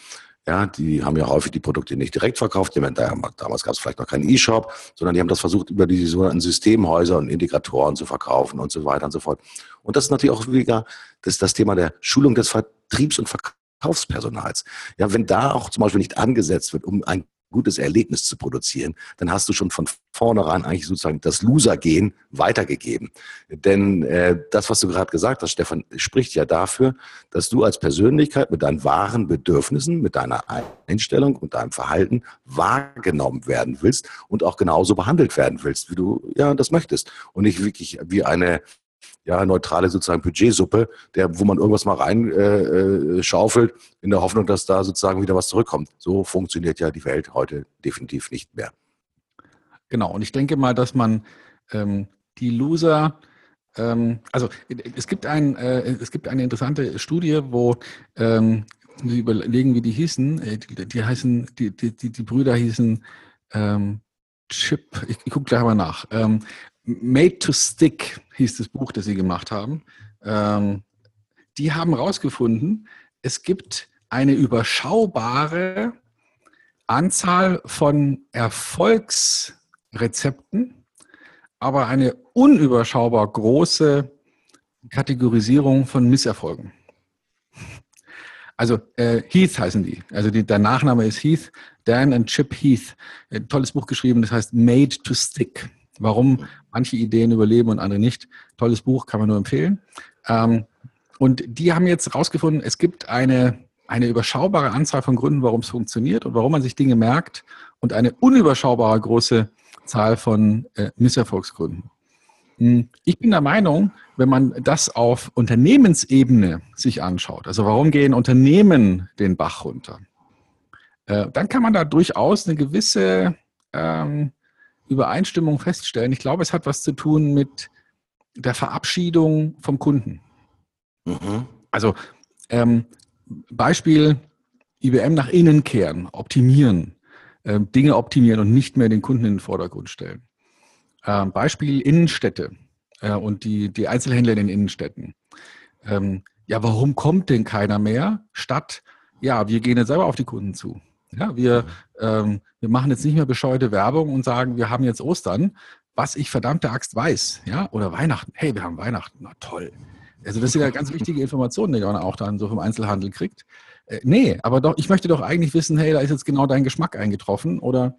ja, die haben ja häufig die Produkte nicht direkt verkauft. damals gab es vielleicht noch keinen E-Shop, sondern die haben das versucht, über die sogenannten Systemhäuser und Integratoren zu verkaufen und so weiter und so fort. Und das ist natürlich auch wieder das, das Thema der Schulung des Vertriebs- und Verkaufspersonals. Ja, wenn da auch zum Beispiel nicht angesetzt wird, um ein gutes Erlebnis zu produzieren, dann hast du schon von vornherein eigentlich sozusagen das Loser-Gehen weitergegeben. Denn äh, das, was du gerade gesagt hast, Stefan, spricht ja dafür, dass du als Persönlichkeit mit deinen wahren Bedürfnissen, mit deiner Einstellung und deinem Verhalten wahrgenommen werden willst und auch genauso behandelt werden willst, wie du ja das möchtest. Und nicht wirklich wie eine ja, neutrale sozusagen Budgetsuppe, der, wo man irgendwas mal rein äh, äh, in der Hoffnung, dass da sozusagen wieder was zurückkommt. So funktioniert ja die Welt heute definitiv nicht mehr. Genau, und ich denke mal, dass man ähm, die Loser, ähm, also es gibt, ein, äh, es gibt eine interessante Studie, wo ähm, wir überlegen, wie die hießen. Äh, die, die heißen, die, die, die, Brüder hießen ähm, Chip, ich, ich gucke gleich mal nach. Ähm, Made to Stick hieß das Buch, das sie gemacht haben. Ähm, die haben herausgefunden, es gibt eine überschaubare Anzahl von Erfolgsrezepten, aber eine unüberschaubar große Kategorisierung von Misserfolgen. Also äh, Heath heißen die. Also die, der Nachname ist Heath, Dan und Chip Heath. Ein tolles Buch geschrieben, das heißt Made to Stick. Warum manche Ideen überleben und andere nicht. Tolles Buch, kann man nur empfehlen. Ähm, und die haben jetzt herausgefunden, es gibt eine, eine überschaubare Anzahl von Gründen, warum es funktioniert und warum man sich Dinge merkt und eine unüberschaubare große Zahl von äh, Misserfolgsgründen. Hm, ich bin der Meinung, wenn man das auf Unternehmensebene sich anschaut, also warum gehen Unternehmen den Bach runter, äh, dann kann man da durchaus eine gewisse ähm, Übereinstimmung feststellen. Ich glaube, es hat was zu tun mit der Verabschiedung vom Kunden. Mhm. Also ähm, Beispiel IBM nach innen kehren, optimieren, äh, Dinge optimieren und nicht mehr den Kunden in den Vordergrund stellen. Ähm, Beispiel Innenstädte äh, und die, die Einzelhändler in den Innenstädten. Ähm, ja, warum kommt denn keiner mehr? Statt, ja, wir gehen jetzt selber auf die Kunden zu. Ja, wir, ähm, wir machen jetzt nicht mehr bescheuerte Werbung und sagen, wir haben jetzt Ostern, was ich verdammte Axt weiß, ja, oder Weihnachten. Hey, wir haben Weihnachten, na toll. Also das sind ja ganz wichtige Informationen, die man auch dann so vom Einzelhandel kriegt. Äh, nee, aber doch, ich möchte doch eigentlich wissen, hey, da ist jetzt genau dein Geschmack eingetroffen oder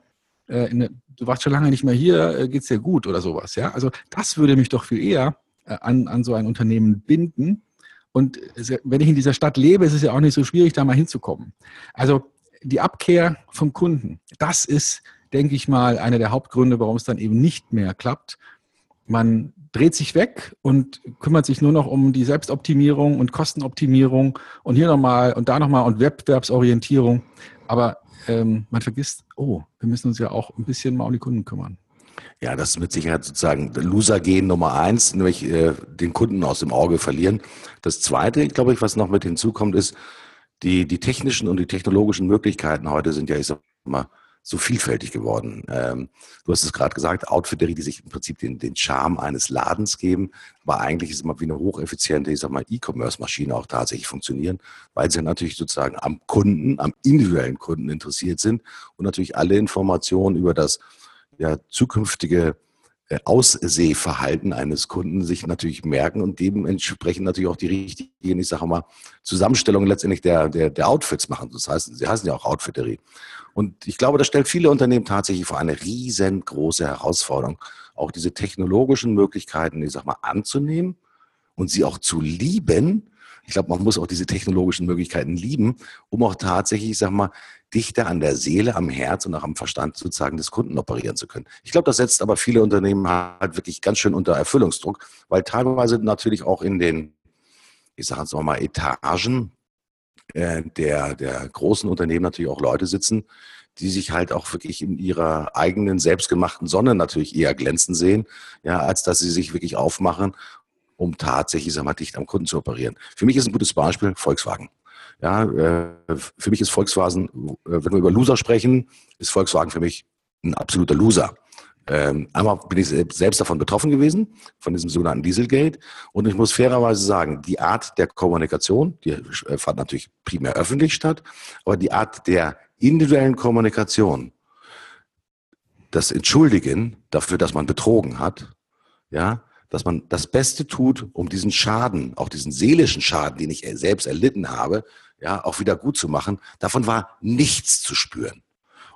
äh, eine, du warst schon lange nicht mehr hier, äh, geht's dir gut oder sowas. Ja, also das würde mich doch viel eher äh, an, an so ein Unternehmen binden. Und wenn ich in dieser Stadt lebe, ist es ja auch nicht so schwierig, da mal hinzukommen. Also die Abkehr vom Kunden, das ist, denke ich mal, einer der Hauptgründe, warum es dann eben nicht mehr klappt. Man dreht sich weg und kümmert sich nur noch um die Selbstoptimierung und Kostenoptimierung und hier nochmal und da nochmal und Wettbewerbsorientierung. Aber ähm, man vergisst, oh, wir müssen uns ja auch ein bisschen mal um die Kunden kümmern. Ja, das ist mit Sicherheit sozusagen Loser-Gehen Nummer eins, nämlich äh, den Kunden aus dem Auge verlieren. Das Zweite, glaube ich, was noch mit hinzukommt, ist, die, die technischen und die technologischen Möglichkeiten heute sind ja, ich sag mal, so vielfältig geworden. Ähm, du hast es gerade gesagt, Outfitterie, die sich im Prinzip den, den Charme eines Ladens geben, aber eigentlich ist es immer wie eine hocheffiziente, ich sag mal, E-Commerce-Maschine auch tatsächlich funktionieren, weil sie natürlich sozusagen am Kunden, am individuellen Kunden interessiert sind und natürlich alle Informationen über das ja, zukünftige Aussehverhalten eines Kunden sich natürlich merken und dementsprechend natürlich auch die richtigen, ich sage mal, Zusammenstellungen letztendlich der, der, der Outfits machen. Das heißt, sie heißen ja auch Outfitterie. Und ich glaube, das stellt viele Unternehmen tatsächlich vor eine riesengroße Herausforderung, auch diese technologischen Möglichkeiten, ich sag mal, anzunehmen und sie auch zu lieben. Ich glaube, man muss auch diese technologischen Möglichkeiten lieben, um auch tatsächlich, ich sag mal, dichter an der Seele, am Herz und auch am Verstand sozusagen des Kunden operieren zu können. Ich glaube, das setzt aber viele Unternehmen halt wirklich ganz schön unter Erfüllungsdruck, weil teilweise natürlich auch in den, ich sage jetzt mal, Etagen äh, der, der großen Unternehmen natürlich auch Leute sitzen, die sich halt auch wirklich in ihrer eigenen selbstgemachten Sonne natürlich eher glänzen sehen, ja, als dass sie sich wirklich aufmachen, um tatsächlich, sag mal, dicht am Kunden zu operieren. Für mich ist ein gutes Beispiel Volkswagen. Ja, äh, für mich ist Volkswagen, äh, wenn wir über Loser sprechen, ist Volkswagen für mich ein absoluter Loser. Ähm, einmal bin ich selbst davon betroffen gewesen, von diesem sogenannten Dieselgate. Und ich muss fairerweise sagen, die Art der Kommunikation, die äh, fand natürlich primär öffentlich statt, aber die Art der individuellen Kommunikation, das Entschuldigen dafür, dass man betrogen hat, ja, dass man das Beste tut, um diesen Schaden, auch diesen seelischen Schaden, den ich selbst erlitten habe, ja, auch wieder gut zu machen. Davon war nichts zu spüren.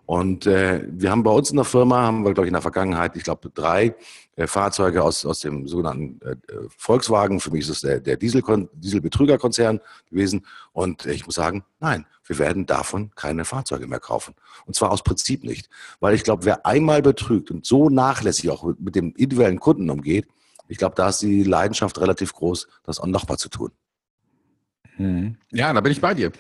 Und äh, wir haben bei uns in der Firma, haben wir, glaube ich, in der Vergangenheit, ich glaube, drei äh, Fahrzeuge aus, aus dem sogenannten äh, Volkswagen. Für mich ist es der, der Diesel, Dieselbetrügerkonzern gewesen. Und ich muss sagen, nein, wir werden davon keine Fahrzeuge mehr kaufen. Und zwar aus Prinzip nicht. Weil ich glaube, wer einmal betrügt und so nachlässig auch mit dem individuellen Kunden umgeht, ich glaube, da ist die Leidenschaft relativ groß, das auch nochmal zu tun. Hm. Ja, da bin ich bei dir.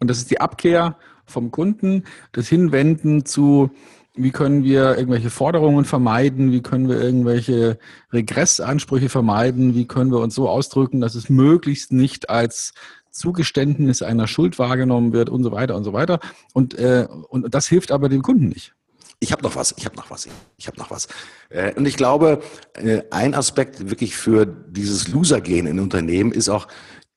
Und das ist die Abkehr vom Kunden, das Hinwenden zu, wie können wir irgendwelche Forderungen vermeiden, wie können wir irgendwelche Regressansprüche vermeiden, wie können wir uns so ausdrücken, dass es möglichst nicht als Zugeständnis einer Schuld wahrgenommen wird und so weiter und so weiter. Und, äh, und das hilft aber dem Kunden nicht. Ich habe noch was, ich habe noch was, ich habe noch was. Äh, und ich glaube, äh, ein Aspekt wirklich für dieses Loser-Gehen in Unternehmen ist auch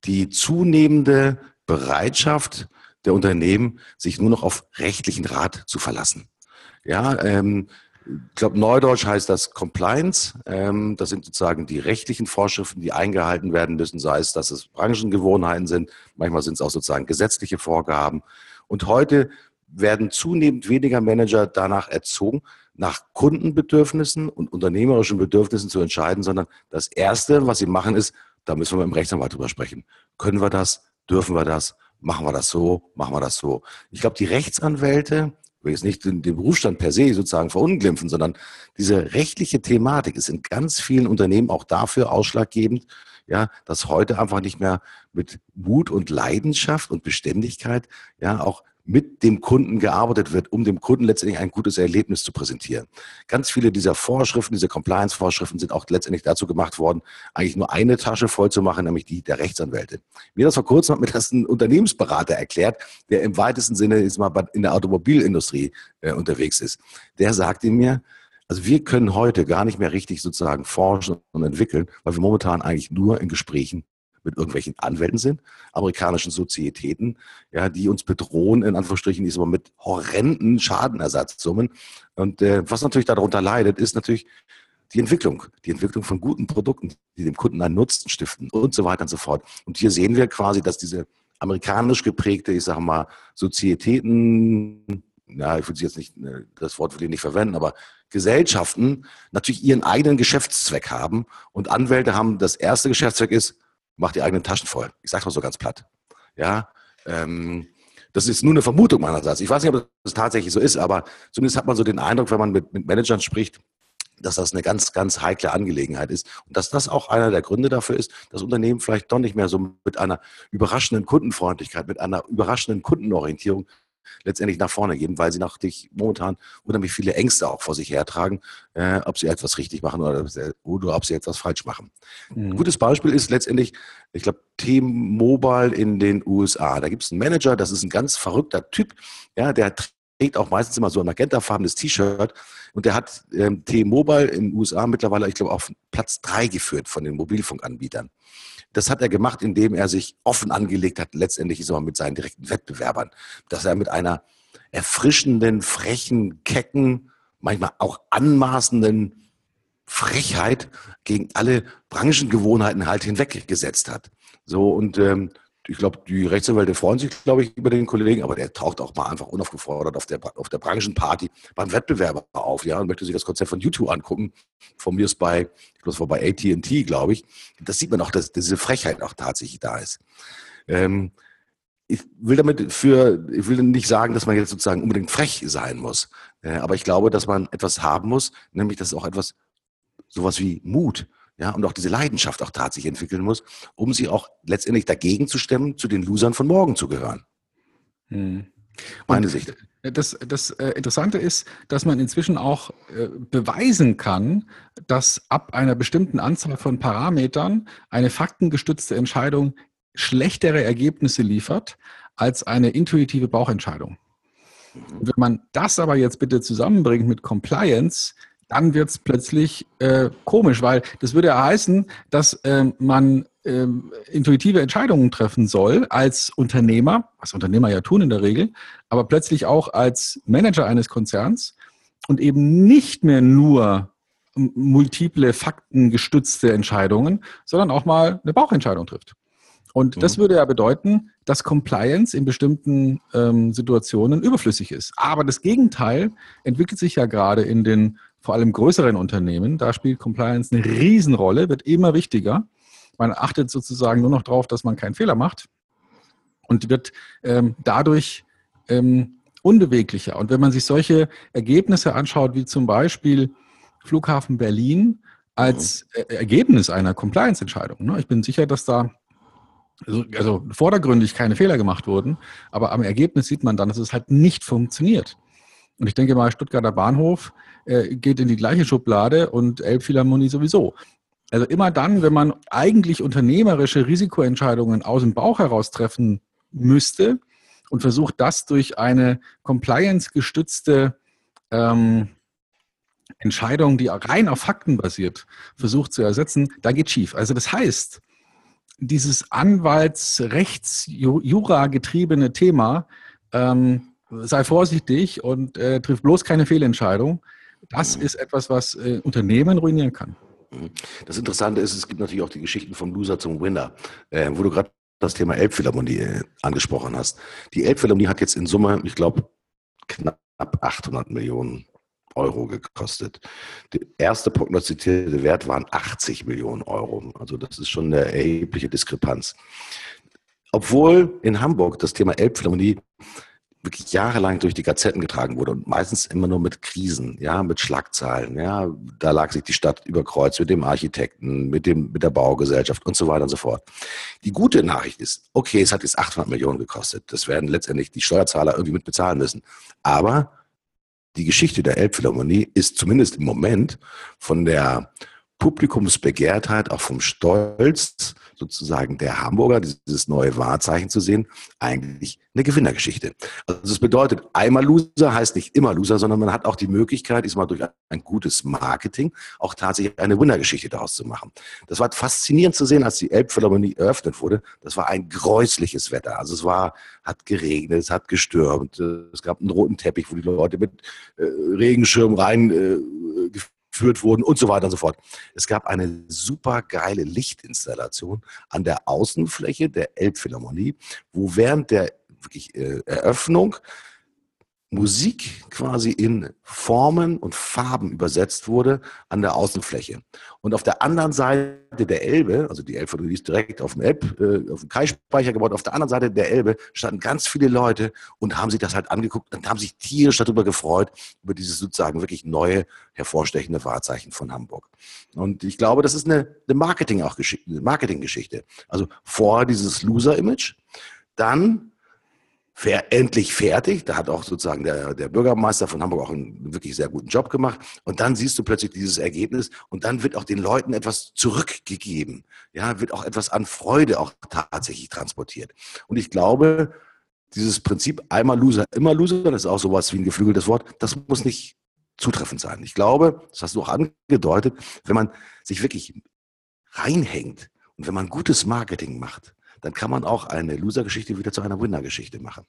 die zunehmende Bereitschaft der Unternehmen, sich nur noch auf rechtlichen Rat zu verlassen. Ja, ähm, ich glaube, Neudeutsch heißt das Compliance. Ähm, das sind sozusagen die rechtlichen Vorschriften, die eingehalten werden müssen, sei es, dass es Branchengewohnheiten sind, manchmal sind es auch sozusagen gesetzliche Vorgaben. Und heute werden zunehmend weniger Manager danach erzogen, nach Kundenbedürfnissen und unternehmerischen Bedürfnissen zu entscheiden, sondern das Erste, was sie machen, ist, da müssen wir mit dem Rechtsanwalt drüber sprechen. Können wir das? Dürfen wir das? Machen wir das so? Machen wir das so? Ich glaube, die Rechtsanwälte, ich will jetzt nicht den, Berufsstand per se sozusagen verunglimpfen, sondern diese rechtliche Thematik ist in ganz vielen Unternehmen auch dafür ausschlaggebend, ja, dass heute einfach nicht mehr mit Mut und Leidenschaft und Beständigkeit, ja, auch mit dem Kunden gearbeitet wird, um dem Kunden letztendlich ein gutes Erlebnis zu präsentieren. Ganz viele dieser Vorschriften, diese Compliance-Vorschriften sind auch letztendlich dazu gemacht worden, eigentlich nur eine Tasche voll zu machen, nämlich die der Rechtsanwälte. Mir das vor kurzem hat mir das ein Unternehmensberater erklärt, der im weitesten Sinne ist mal in der Automobilindustrie äh, unterwegs ist. Der sagte mir, also wir können heute gar nicht mehr richtig sozusagen forschen und entwickeln, weil wir momentan eigentlich nur in Gesprächen mit irgendwelchen Anwälten sind, amerikanischen Sozietäten, ja, die uns bedrohen, in Anführungsstrichen, diesmal mit horrenden Schadenersatzsummen. Und äh, was natürlich darunter leidet, ist natürlich die Entwicklung, die Entwicklung von guten Produkten, die dem Kunden einen Nutzen stiften und so weiter und so fort. Und hier sehen wir quasi, dass diese amerikanisch geprägte, ich sage mal, Sozietäten, ja, ich würde jetzt nicht, äh, das Wort will ich nicht verwenden, aber Gesellschaften natürlich ihren eigenen Geschäftszweck haben und Anwälte haben, das erste Geschäftszweck ist, mach die eigenen Taschen voll. Ich sag's mal so ganz platt. Ja, ähm, das ist nur eine Vermutung meinerseits. Ich weiß nicht, ob das tatsächlich so ist, aber zumindest hat man so den Eindruck, wenn man mit, mit Managern spricht, dass das eine ganz, ganz heikle Angelegenheit ist und dass das auch einer der Gründe dafür ist, dass Unternehmen vielleicht doch nicht mehr so mit einer überraschenden Kundenfreundlichkeit, mit einer überraschenden Kundenorientierung letztendlich nach vorne gehen, weil sie natürlich momentan unheimlich viele Ängste auch vor sich hertragen, äh, ob sie etwas richtig machen oder, oder ob sie etwas falsch machen. Mhm. Ein gutes Beispiel ist letztendlich, ich glaube, T-Mobile in den USA. Da gibt es einen Manager, das ist ein ganz verrückter Typ, ja, der trägt auch meistens immer so ein magentafarbenes T-Shirt und der hat ähm, T-Mobile in den USA mittlerweile, ich glaube, auf Platz drei geführt von den Mobilfunkanbietern. Das hat er gemacht, indem er sich offen angelegt hat, letztendlich ist er mit seinen direkten Wettbewerbern, dass er mit einer erfrischenden, frechen, kecken, manchmal auch anmaßenden Frechheit gegen alle Branchengewohnheiten halt hinweggesetzt hat. So und ähm, ich glaube, die Rechtsanwälte freuen sich, glaube ich, über den Kollegen, aber der taucht auch mal einfach unaufgefordert auf der, auf der Branchenparty beim Wettbewerber auf, ja, und möchte sich das Konzept von YouTube angucken. Von mir ist bei, ich glaube, es bei AT&T, glaube ich. Das sieht man auch, dass diese Frechheit auch tatsächlich da ist. Ähm, ich will damit für, ich will nicht sagen, dass man jetzt sozusagen unbedingt frech sein muss. Äh, aber ich glaube, dass man etwas haben muss, nämlich, dass auch etwas, sowas wie Mut ja, und auch diese Leidenschaft auch tatsächlich entwickeln muss, um sie auch letztendlich dagegen zu stemmen, zu den Losern von morgen zu gehören. Hm. Meine und Sicht. Das, das äh, Interessante ist, dass man inzwischen auch äh, beweisen kann, dass ab einer bestimmten Anzahl von Parametern eine faktengestützte Entscheidung schlechtere Ergebnisse liefert als eine intuitive Bauchentscheidung. Und wenn man das aber jetzt bitte zusammenbringt mit Compliance, dann wird es plötzlich äh, komisch, weil das würde ja heißen, dass ähm, man ähm, intuitive Entscheidungen treffen soll als Unternehmer, was Unternehmer ja tun in der Regel, aber plötzlich auch als Manager eines Konzerns und eben nicht mehr nur multiple faktengestützte Entscheidungen, sondern auch mal eine Bauchentscheidung trifft. Und mhm. das würde ja bedeuten, dass Compliance in bestimmten ähm, Situationen überflüssig ist. Aber das Gegenteil entwickelt sich ja gerade in den vor allem größeren Unternehmen. Da spielt Compliance eine Riesenrolle, wird immer wichtiger. Man achtet sozusagen nur noch darauf, dass man keinen Fehler macht und wird ähm, dadurch ähm, unbeweglicher. Und wenn man sich solche Ergebnisse anschaut, wie zum Beispiel Flughafen Berlin als äh, Ergebnis einer Compliance-Entscheidung. Ne? Ich bin sicher, dass da also, also vordergründig keine Fehler gemacht wurden, aber am Ergebnis sieht man dann, dass es halt nicht funktioniert. Und ich denke mal, Stuttgarter Bahnhof äh, geht in die gleiche Schublade und Elbphilharmonie sowieso. Also immer dann, wenn man eigentlich unternehmerische Risikoentscheidungen aus dem Bauch heraus treffen müsste und versucht, das durch eine compliance-gestützte ähm, Entscheidung, die rein auf Fakten basiert, versucht zu ersetzen, da geht schief. Also das heißt, dieses Anwaltsrechts-Jura getriebene Thema, ähm, sei vorsichtig und äh, triff bloß keine Fehlentscheidung. Das ist etwas, was äh, Unternehmen ruinieren kann. Das Interessante ist, es gibt natürlich auch die Geschichten vom Loser zum Winner, äh, wo du gerade das Thema Elbphilharmonie äh, angesprochen hast. Die Elbphilharmonie hat jetzt in Summe, ich glaube, knapp 800 Millionen Euro gekostet. Der erste prognostizierte Wert waren 80 Millionen Euro. Also das ist schon eine erhebliche Diskrepanz. Obwohl in Hamburg das Thema Elbphilharmonie wirklich jahrelang durch die Gazetten getragen wurde und meistens immer nur mit Krisen, ja, mit Schlagzeilen, ja, da lag sich die Stadt über Kreuz mit dem Architekten, mit dem, mit der Baugesellschaft und so weiter und so fort. Die gute Nachricht ist, okay, es hat jetzt 800 Millionen gekostet. Das werden letztendlich die Steuerzahler irgendwie mit bezahlen müssen. Aber die Geschichte der Elbphilharmonie ist zumindest im Moment von der Publikumsbegehrtheit, auch vom Stolz sozusagen der Hamburger, dieses neue Wahrzeichen zu sehen, eigentlich eine Gewinnergeschichte. Also das bedeutet, einmal Loser heißt nicht immer Loser, sondern man hat auch die Möglichkeit, diesmal durch ein gutes Marketing auch tatsächlich eine Winnergeschichte daraus zu machen. Das war faszinierend zu sehen, als die Elbphilharmonie eröffnet wurde. Das war ein gräusliches Wetter. Also es war, hat geregnet, es hat gestürmt, es gab einen roten Teppich, wo die Leute mit äh, Regenschirm rein äh, geführt wurden und so weiter und so fort. Es gab eine super geile Lichtinstallation an der Außenfläche der Elbphilharmonie, wo während der wirklich äh, Eröffnung Musik quasi in Formen und Farben übersetzt wurde an der Außenfläche. Und auf der anderen Seite der Elbe, also die Elbe ist direkt auf dem Elb, äh, auf dem Kaispeicher gebaut, auf der anderen Seite der Elbe standen ganz viele Leute und haben sich das halt angeguckt und haben sich tierisch darüber gefreut, über dieses sozusagen wirklich neue, hervorstechende Wahrzeichen von Hamburg. Und ich glaube, das ist eine, eine Marketing Marketinggeschichte. Also vorher dieses Loser-Image, dann endlich fertig. Da hat auch sozusagen der, der Bürgermeister von Hamburg auch einen wirklich sehr guten Job gemacht. Und dann siehst du plötzlich dieses Ergebnis und dann wird auch den Leuten etwas zurückgegeben. Ja, wird auch etwas an Freude auch tatsächlich transportiert. Und ich glaube, dieses Prinzip einmal Loser, immer Loser, das ist auch sowas wie ein geflügeltes Wort, das muss nicht zutreffend sein. Ich glaube, das hast du auch angedeutet, wenn man sich wirklich reinhängt und wenn man gutes Marketing macht, dann kann man auch eine Loser-Geschichte wieder zu einer Winner-Geschichte machen.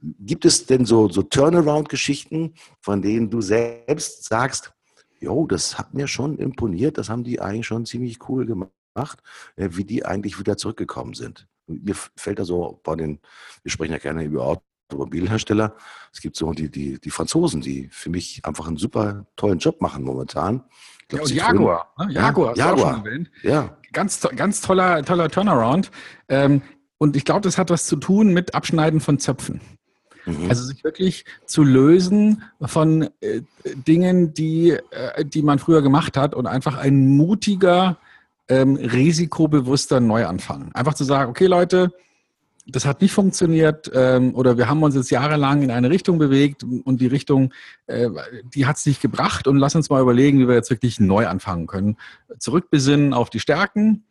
Gibt es denn so, so Turnaround-Geschichten, von denen du selbst sagst, jo, das hat mir schon imponiert, das haben die eigentlich schon ziemlich cool gemacht, äh, wie die eigentlich wieder zurückgekommen sind? Mir fällt da so bei den, wir sprechen ja gerne über Automobilhersteller, es gibt so die, die, die Franzosen, die für mich einfach einen super tollen Job machen momentan. Glaub, ja, Jaguar. Ne? Jaguar, ja, Jaguar. Ja. Ganz, ganz toller, toller Turnaround. Ähm, und ich glaube, das hat was zu tun mit Abschneiden von Zöpfen. Mhm. Also sich wirklich zu lösen von äh, Dingen, die, äh, die man früher gemacht hat und einfach ein mutiger, ähm, risikobewusster Neuanfang. Einfach zu sagen, okay Leute, das hat nicht funktioniert ähm, oder wir haben uns jetzt jahrelang in eine Richtung bewegt und die Richtung, äh, die hat es nicht gebracht und lass uns mal überlegen, wie wir jetzt wirklich neu anfangen können. Zurückbesinnen auf die Stärken,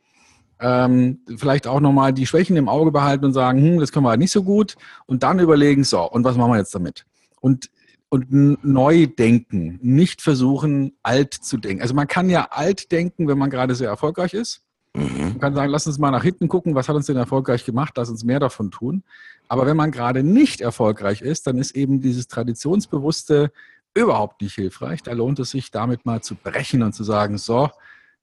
ähm, vielleicht auch nochmal die Schwächen im Auge behalten und sagen, hm, das können wir halt nicht so gut und dann überlegen, so, und was machen wir jetzt damit? Und und neu denken, nicht versuchen, alt zu denken. Also man kann ja alt denken, wenn man gerade sehr erfolgreich ist. Mhm. Man kann sagen, lass uns mal nach hinten gucken, was hat uns denn erfolgreich gemacht, lass uns mehr davon tun. Aber wenn man gerade nicht erfolgreich ist, dann ist eben dieses Traditionsbewusste überhaupt nicht hilfreich. Da lohnt es sich, damit mal zu brechen und zu sagen, so,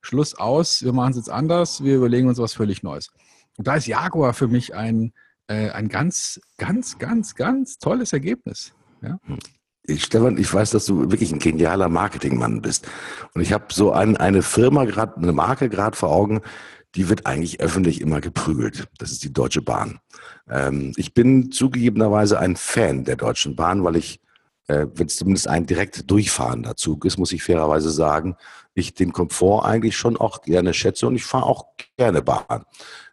Schluss aus, wir machen es jetzt anders, wir überlegen uns was völlig Neues. Und da ist Jaguar für mich ein, äh, ein ganz, ganz, ganz, ganz tolles Ergebnis. Ja? Stefan, ich weiß, dass du wirklich ein genialer Marketingmann bist. Und ich habe so ein, eine Firma gerade, eine Marke gerade vor Augen, die wird eigentlich öffentlich immer geprügelt. Das ist die Deutsche Bahn. Ähm, ich bin zugegebenerweise ein Fan der Deutschen Bahn, weil ich, äh, wenn es zumindest ein direkt durchfahrender Zug ist, muss ich fairerweise sagen, ich den Komfort eigentlich schon auch gerne schätze und ich fahre auch gerne Bahn.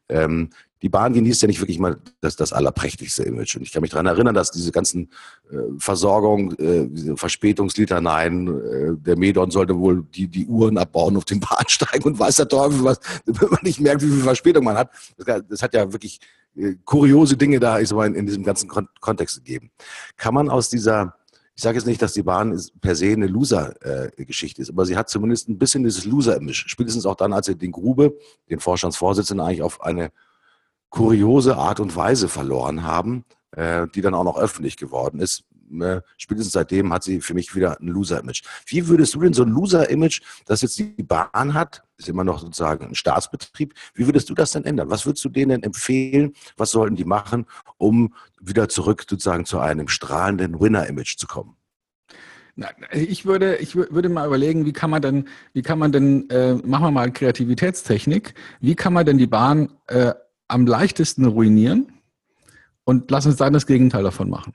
Ähm, die Bahn genießt ja nicht wirklich mal das, das allerprächtigste Image. Und ich kann mich daran erinnern, dass diese ganzen äh, Versorgung, äh, diese Verspätungslitaneien, äh, der Medon sollte wohl die, die Uhren abbauen auf den Bahnsteigen und weiß der Teufel was, wenn man nicht merkt, wie viel Verspätung man hat. Das, das hat ja wirklich äh, kuriose Dinge da ich so in, in diesem ganzen Kon Kontext gegeben. Kann man aus dieser ich sage jetzt nicht, dass die Bahn per se eine Loser-Geschichte ist, aber sie hat zumindest ein bisschen dieses Loser-Image. Spätestens auch dann, als sie den Grube, den Vorstandsvorsitzenden, eigentlich auf eine kuriose Art und Weise verloren haben, äh, die dann auch noch öffentlich geworden ist. Äh, spätestens seitdem hat sie für mich wieder ein Loser-Image. Wie würdest du denn so ein Loser-Image, das jetzt die Bahn hat, ist immer noch sozusagen ein Staatsbetrieb, wie würdest du das denn ändern? Was würdest du denen empfehlen? Was sollten die machen, um wieder zurück sozusagen zu einem strahlenden Winner-Image zu kommen? Ich würde, ich würde mal überlegen, wie kann man denn, wie kann man denn, äh, machen wir mal Kreativitätstechnik, wie kann man denn die Bahn äh, am leichtesten ruinieren und lass uns dann das Gegenteil davon machen.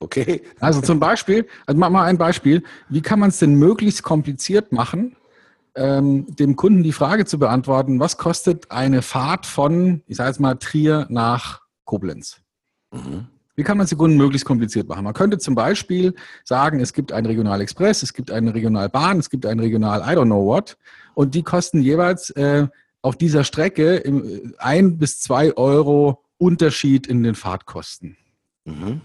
Okay. Also zum Beispiel, also mach mal ein Beispiel, wie kann man es denn möglichst kompliziert machen, ähm, dem Kunden die Frage zu beantworten, was kostet eine Fahrt von, ich sage jetzt mal, Trier nach Koblenz? Mhm. Wie kann man es den Kunden möglichst kompliziert machen? Man könnte zum Beispiel sagen, es gibt einen Regionalexpress, es gibt eine Regionalbahn, es gibt einen Regional I don't know what und die kosten jeweils äh, auf dieser Strecke im, ein bis zwei Euro Unterschied in den Fahrtkosten. Mhm.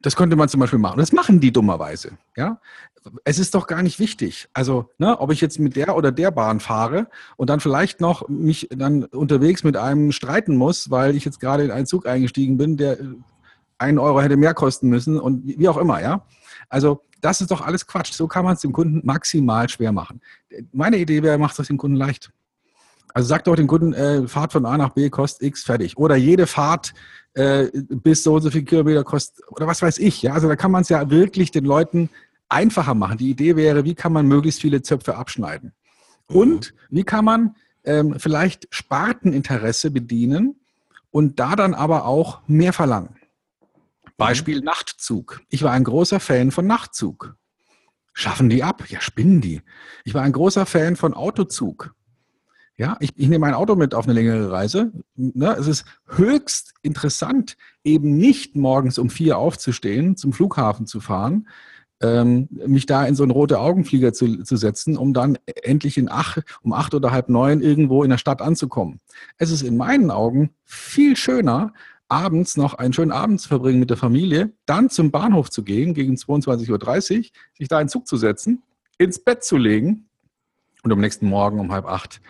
Das könnte man zum Beispiel machen. Das machen die dummerweise. Ja? Es ist doch gar nicht wichtig. Also, ne, ob ich jetzt mit der oder der Bahn fahre und dann vielleicht noch mich dann unterwegs mit einem streiten muss, weil ich jetzt gerade in einen Zug eingestiegen bin, der einen Euro hätte mehr kosten müssen und wie auch immer, ja. Also, das ist doch alles Quatsch. So kann man es dem Kunden maximal schwer machen. Meine Idee wäre, macht es dem Kunden leicht. Also sagt doch den Kunden, äh, Fahrt von A nach B kostet X, fertig. Oder jede Fahrt äh, bis so und so viele Kilometer kostet, oder was weiß ich. Ja, also da kann man es ja wirklich den Leuten einfacher machen. Die Idee wäre, wie kann man möglichst viele Zöpfe abschneiden? Mhm. Und wie kann man ähm, vielleicht Sparteninteresse bedienen und da dann aber auch mehr verlangen? Beispiel mhm. Nachtzug. Ich war ein großer Fan von Nachtzug. Schaffen die ab? Ja, spinnen die. Ich war ein großer Fan von Autozug. Ja, ich, ich nehme mein Auto mit auf eine längere Reise. Ne, es ist höchst interessant, eben nicht morgens um vier aufzustehen, zum Flughafen zu fahren, ähm, mich da in so einen rote Augenflieger zu, zu setzen, um dann endlich in acht, um acht oder halb neun irgendwo in der Stadt anzukommen. Es ist in meinen Augen viel schöner, abends noch einen schönen Abend zu verbringen mit der Familie, dann zum Bahnhof zu gehen, gegen 22.30 Uhr, sich da in Zug zu setzen, ins Bett zu legen und am nächsten Morgen um halb acht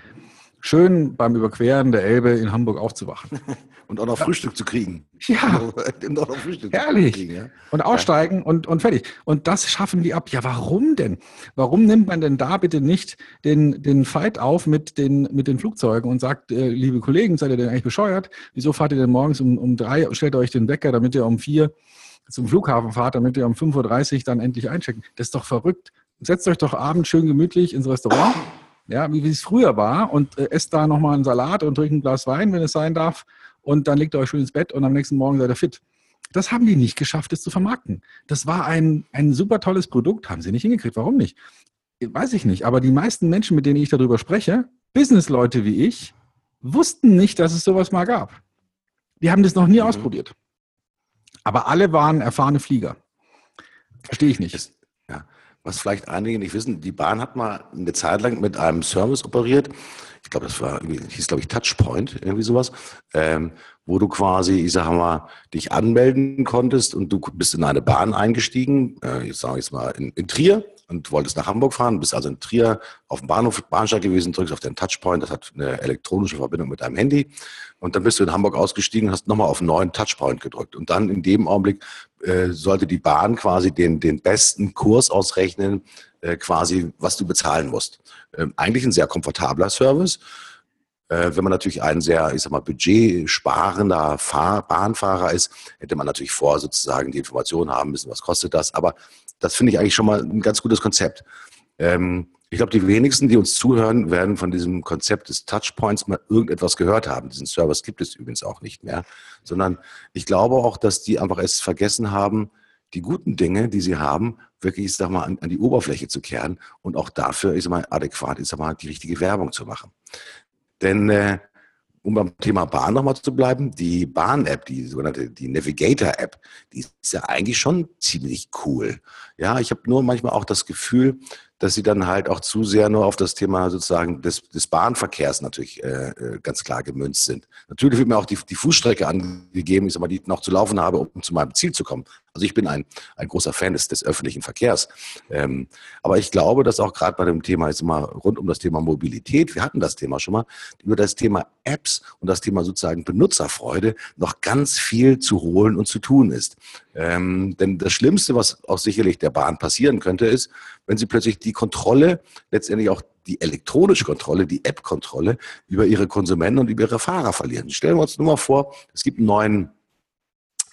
schön beim Überqueren der Elbe in Hamburg aufzuwachen. Und auch noch ja. Frühstück zu kriegen. Ja, herrlich. Kriegen, ja? Und aussteigen ja. und, und fertig. Und das schaffen die ab. Ja, warum denn? Warum nimmt man denn da bitte nicht den, den Fight auf mit den, mit den Flugzeugen und sagt, äh, liebe Kollegen, seid ihr denn eigentlich bescheuert? Wieso fahrt ihr denn morgens um, um drei, stellt euch den Wecker, damit ihr um vier zum Flughafen fahrt, damit ihr um 5.30 Uhr dann endlich einchecken? Das ist doch verrückt. Setzt euch doch abends schön gemütlich ins Restaurant ja, wie, es früher war und äh, esst da nochmal einen Salat und trinkt ein Glas Wein, wenn es sein darf und dann legt ihr euch schön ins Bett und am nächsten Morgen seid ihr fit. Das haben die nicht geschafft, es zu vermarkten. Das war ein, ein super tolles Produkt, haben sie nicht hingekriegt. Warum nicht? Weiß ich nicht. Aber die meisten Menschen, mit denen ich darüber spreche, Businessleute wie ich, wussten nicht, dass es sowas mal gab. Die haben das noch nie mhm. ausprobiert. Aber alle waren erfahrene Flieger. Verstehe ich nicht was vielleicht einige nicht wissen, die Bahn hat mal eine Zeit lang mit einem Service operiert. Ich glaube, das war hieß, glaube ich, Touchpoint, irgendwie sowas, ähm, wo du quasi, ich sage mal, dich anmelden konntest und du bist in eine Bahn eingestiegen, äh, ich sage jetzt mal in, in Trier und wolltest nach Hamburg fahren, bist also in Trier auf dem Bahnhof, Bahnsteig gewesen, drückst auf den Touchpoint, das hat eine elektronische Verbindung mit deinem Handy und dann bist du in Hamburg ausgestiegen, hast nochmal auf einen neuen Touchpoint gedrückt und dann in dem Augenblick äh, sollte die Bahn quasi den, den besten Kurs ausrechnen, äh, quasi was du bezahlen musst. Ähm, eigentlich ein sehr komfortabler Service. Äh, wenn man natürlich ein sehr, ich sag mal, budgetsparender Fahr Bahnfahrer ist, hätte man natürlich vor, sozusagen die Informationen haben müssen, was kostet das. Aber das finde ich eigentlich schon mal ein ganz gutes Konzept. Ähm, ich glaube, die wenigsten, die uns zuhören, werden von diesem Konzept des Touchpoints mal irgendetwas gehört haben. Diesen Service gibt es übrigens auch nicht mehr, sondern ich glaube auch, dass die einfach es vergessen haben, die guten Dinge, die sie haben, wirklich, ich sag mal, an, an die Oberfläche zu kehren und auch dafür, ich sag mal, adäquat, ich sag mal, die richtige Werbung zu machen. Denn äh, um beim Thema Bahn nochmal zu bleiben, die Bahn-App, die sogenannte die Navigator-App, die ist ja eigentlich schon ziemlich cool. Ja, ich habe nur manchmal auch das Gefühl, dass sie dann halt auch zu sehr nur auf das Thema sozusagen des, des Bahnverkehrs natürlich äh, äh, ganz klar gemünzt sind. Natürlich wird mir auch die, die Fußstrecke angegeben, ich sag mal, die ich noch zu laufen habe, um zu meinem Ziel zu kommen. Also ich bin ein, ein großer Fan des, des öffentlichen Verkehrs. Ähm, aber ich glaube, dass auch gerade bei dem Thema, jetzt mal rund um das Thema Mobilität, wir hatten das Thema schon mal, über das Thema Apps und das Thema sozusagen Benutzerfreude noch ganz viel zu holen und zu tun ist. Ähm, denn das Schlimmste, was auch sicherlich der Bahn passieren könnte, ist, wenn sie plötzlich die Kontrolle, letztendlich auch die elektronische Kontrolle, die App-Kontrolle über ihre Konsumenten und über ihre Fahrer verlieren. Stellen wir uns nur mal vor, es gibt einen neuen,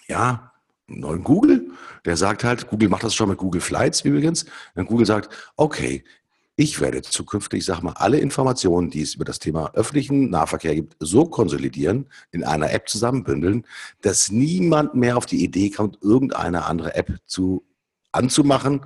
ja, neuen Google, der sagt halt, Google macht das schon mit Google Flights übrigens, wenn Google sagt, okay, ich werde zukünftig, sage mal, alle Informationen, die es über das Thema öffentlichen Nahverkehr gibt, so konsolidieren, in einer App zusammenbündeln, dass niemand mehr auf die Idee kommt, irgendeine andere App zu, anzumachen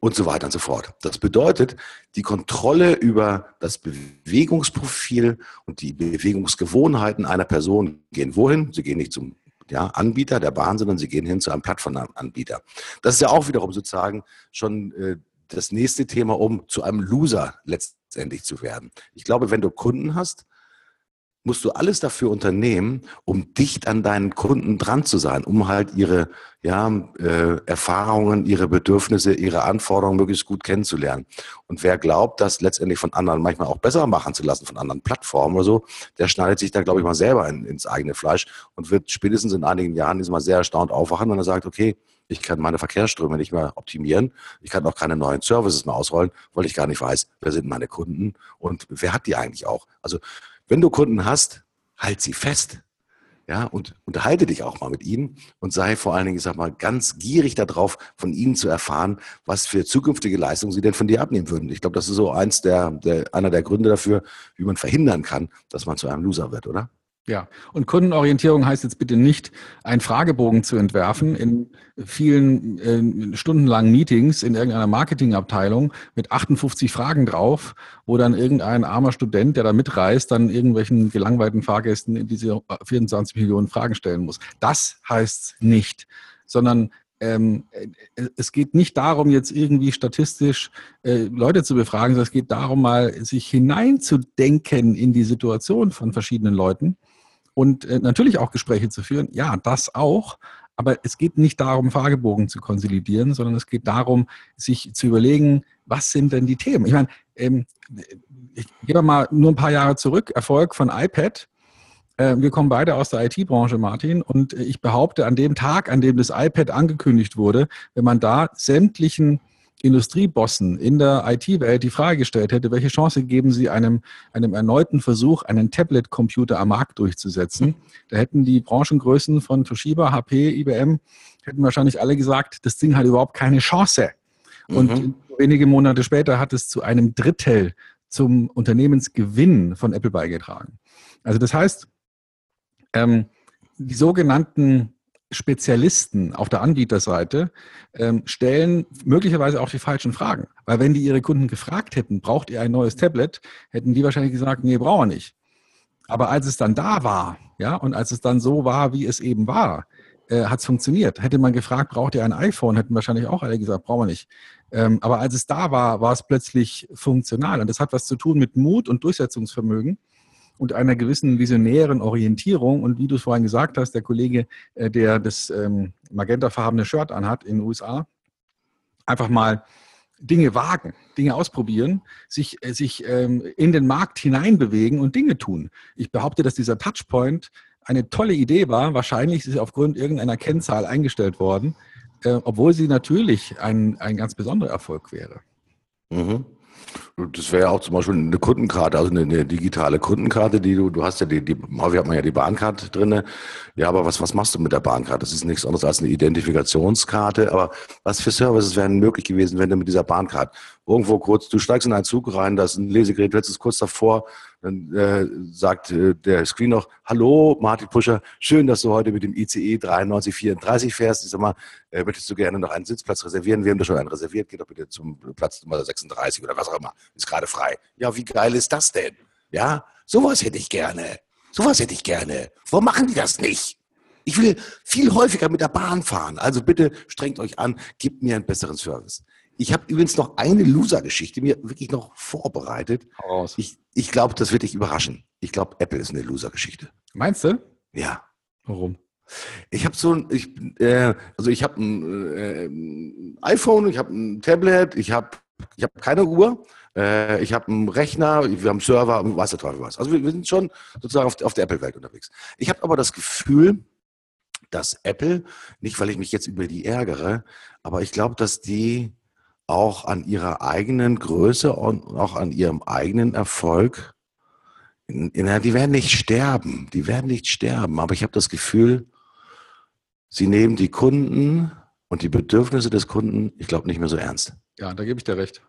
und so weiter und so fort. Das bedeutet, die Kontrolle über das Bewegungsprofil und die Bewegungsgewohnheiten einer Person gehen wohin? Sie gehen nicht zum ja, Anbieter der Bahn, sondern sie gehen hin zu einem Plattformanbieter. Das ist ja auch wiederum sozusagen schon äh, das nächste Thema, um zu einem Loser letztendlich zu werden. Ich glaube, wenn du Kunden hast, musst du alles dafür unternehmen, um dicht an deinen Kunden dran zu sein, um halt ihre ja, äh, Erfahrungen, ihre Bedürfnisse, ihre Anforderungen möglichst gut kennenzulernen. Und wer glaubt, das letztendlich von anderen manchmal auch besser machen zu lassen, von anderen Plattformen oder so, der schneidet sich da, glaube ich, mal selber in, ins eigene Fleisch und wird spätestens in einigen Jahren diesmal sehr erstaunt aufwachen, wenn er sagt, okay, ich kann meine Verkehrsströme nicht mehr optimieren. Ich kann auch keine neuen Services mehr ausrollen, weil ich gar nicht weiß, wer sind meine Kunden und wer hat die eigentlich auch. Also wenn du Kunden hast, halt sie fest. Ja, und unterhalte dich auch mal mit ihnen und sei vor allen Dingen, ich sag mal, ganz gierig darauf, von ihnen zu erfahren, was für zukünftige Leistungen sie denn von dir abnehmen würden. Ich glaube, das ist so eins der, der, einer der Gründe dafür, wie man verhindern kann, dass man zu einem Loser wird, oder? Ja, und Kundenorientierung heißt jetzt bitte nicht, einen Fragebogen zu entwerfen in vielen äh, stundenlangen Meetings in irgendeiner Marketingabteilung mit 58 Fragen drauf, wo dann irgendein armer Student, der da mitreist, dann irgendwelchen gelangweilten Fahrgästen in diese 24 Millionen Fragen stellen muss. Das heißt nicht, sondern ähm, es geht nicht darum, jetzt irgendwie statistisch äh, Leute zu befragen, sondern es geht darum, mal sich hineinzudenken in die Situation von verschiedenen Leuten und äh, natürlich auch Gespräche zu führen. Ja, das auch. Aber es geht nicht darum, Fragebogen zu konsolidieren, sondern es geht darum, sich zu überlegen, was sind denn die Themen? Ich meine, ähm, ich gehe mal nur ein paar Jahre zurück. Erfolg von iPad. Äh, wir kommen beide aus der IT-Branche, Martin, und ich behaupte, an dem Tag, an dem das iPad angekündigt wurde, wenn man da sämtlichen Industriebossen in der IT-Welt die Frage gestellt hätte, welche Chance geben sie einem, einem erneuten Versuch, einen Tablet-Computer am Markt durchzusetzen, da hätten die Branchengrößen von Toshiba, HP, IBM, hätten wahrscheinlich alle gesagt, das Ding hat überhaupt keine Chance. Und mhm. wenige Monate später hat es zu einem Drittel zum Unternehmensgewinn von Apple beigetragen. Also das heißt, ähm, die sogenannten Spezialisten auf der Anbieterseite ähm, stellen möglicherweise auch die falschen Fragen. Weil wenn die ihre Kunden gefragt hätten, braucht ihr ein neues Tablet, hätten die wahrscheinlich gesagt, nee, brauchen wir nicht. Aber als es dann da war, ja, und als es dann so war, wie es eben war, äh, hat es funktioniert. Hätte man gefragt, braucht ihr ein iPhone, hätten wahrscheinlich auch alle gesagt, brauchen wir nicht. Ähm, aber als es da war, war es plötzlich funktional. Und das hat was zu tun mit Mut und Durchsetzungsvermögen und einer gewissen visionären Orientierung. Und wie du es vorhin gesagt hast, der Kollege, äh, der das ähm, magentafarbene Shirt anhat in den USA, einfach mal Dinge wagen, Dinge ausprobieren, sich, äh, sich ähm, in den Markt hineinbewegen und Dinge tun. Ich behaupte, dass dieser Touchpoint eine tolle Idee war. Wahrscheinlich ist sie aufgrund irgendeiner Kennzahl eingestellt worden, äh, obwohl sie natürlich ein, ein ganz besonderer Erfolg wäre. Mhm. Das wäre ja auch zum Beispiel eine Kundenkarte, also eine, eine, digitale Kundenkarte, die du, du hast ja die, die, häufig hat man ja die Bahnkarte drinne. Ja, aber was, was machst du mit der Bahnkarte? Das ist nichts anderes als eine Identifikationskarte. Aber was für Services wären möglich gewesen, wenn du mit dieser Bahnkarte irgendwo kurz, du steigst in einen Zug rein, da ist ein Lesegerät, du es kurz davor, dann äh, sagt äh, der Screen noch, hallo Martin Puscher, schön, dass du heute mit dem ICE 9334 fährst. Ich sag mal, äh, möchtest du gerne noch einen Sitzplatz reservieren? Wir haben da schon einen reserviert, geh doch bitte zum Platz Nummer 36 oder was auch immer, ist gerade frei. Ja, wie geil ist das denn? Ja, sowas hätte ich gerne. Sowas hätte ich gerne. Warum machen die das nicht? Ich will viel häufiger mit der Bahn fahren. Also bitte strengt euch an, gebt mir einen besseren Service. Ich habe übrigens noch eine Loser-Geschichte mir wirklich noch vorbereitet. Raus. Ich, ich glaube, das wird dich überraschen. Ich glaube, Apple ist eine Loser-Geschichte. Meinst du? Ja. Warum? Ich habe so ein, ich, äh, also ich habe ein, äh, ein iPhone, ich habe ein Tablet, ich habe ich hab keine Uhr, äh, ich habe einen Rechner, wir haben einen Server, weiß der Teufel was. Also wir, wir sind schon sozusagen auf, auf der Apple-Welt unterwegs. Ich habe aber das Gefühl, dass Apple, nicht weil ich mich jetzt über die ärgere, aber ich glaube, dass die auch an ihrer eigenen Größe und auch an ihrem eigenen Erfolg, die werden nicht sterben, die werden nicht sterben, aber ich habe das Gefühl, sie nehmen die Kunden und die Bedürfnisse des Kunden, ich glaube, nicht mehr so ernst. Ja, da gebe ich dir recht.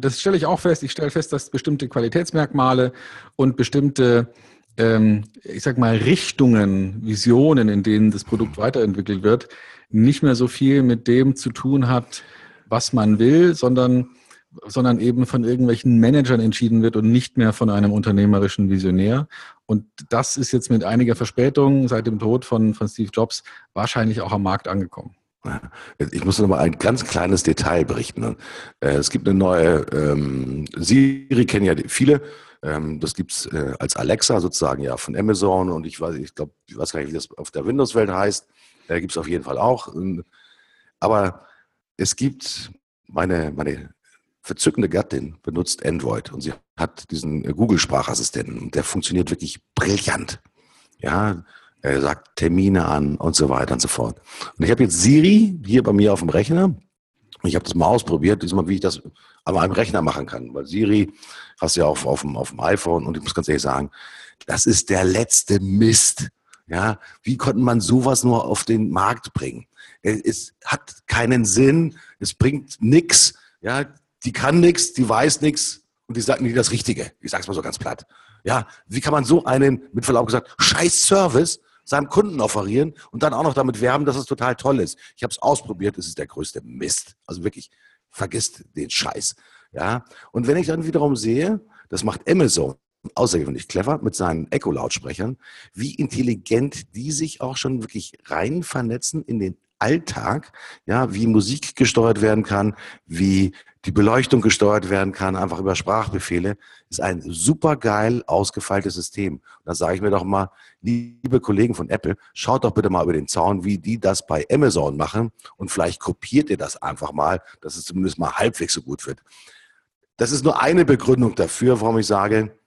Das stelle ich auch fest. Ich stelle fest, dass bestimmte Qualitätsmerkmale und bestimmte, ähm, ich sag mal, Richtungen, Visionen, in denen das Produkt weiterentwickelt wird, nicht mehr so viel mit dem zu tun hat, was man will, sondern, sondern eben von irgendwelchen Managern entschieden wird und nicht mehr von einem unternehmerischen Visionär. Und das ist jetzt mit einiger Verspätung seit dem Tod von, von Steve Jobs wahrscheinlich auch am Markt angekommen. Ich muss noch mal ein ganz kleines Detail berichten. Äh, es gibt eine neue ähm, Siri kennen ja viele. Ähm, das gibt's äh, als Alexa sozusagen ja von Amazon und ich weiß, ich glaube, ich weiß gar nicht, wie das auf der Windows-Welt heißt. Äh, gibt es auf jeden Fall auch. Aber es gibt meine, meine verzückende Gattin benutzt Android und sie hat diesen Google-Sprachassistenten und der funktioniert wirklich brillant. Ja, er sagt Termine an und so weiter und so fort. Und ich habe jetzt Siri hier bei mir auf dem Rechner. Ich habe das mal ausprobiert, diesmal, wie ich das an meinem Rechner machen kann. Weil Siri hast du ja auch auf dem, auf dem iPhone und ich muss ganz ehrlich sagen, das ist der letzte Mist. Ja, wie konnte man sowas nur auf den Markt bringen? Es hat keinen Sinn, es bringt nichts. Ja, die kann nichts, die weiß nichts und die sagt nicht das Richtige. Ich sag's mal so ganz platt. Ja, wie kann man so einen, mit Verlaub gesagt, scheiß Service seinem Kunden offerieren und dann auch noch damit werben, dass es total toll ist. Ich habe es ausprobiert, es ist der größte Mist. Also wirklich, vergisst den Scheiß. Ja, und wenn ich dann wiederum sehe, das macht Amazon außergewöhnlich clever mit seinen Echo-Lautsprechern, wie intelligent die sich auch schon wirklich rein vernetzen in den Alltag, ja, wie Musik gesteuert werden kann, wie die Beleuchtung gesteuert werden kann, einfach über Sprachbefehle, ist ein super geil ausgefeiltes System. Da sage ich mir doch mal, liebe Kollegen von Apple, schaut doch bitte mal über den Zaun, wie die das bei Amazon machen und vielleicht kopiert ihr das einfach mal, dass es zumindest mal halbwegs so gut wird. Das ist nur eine Begründung dafür, warum ich sage,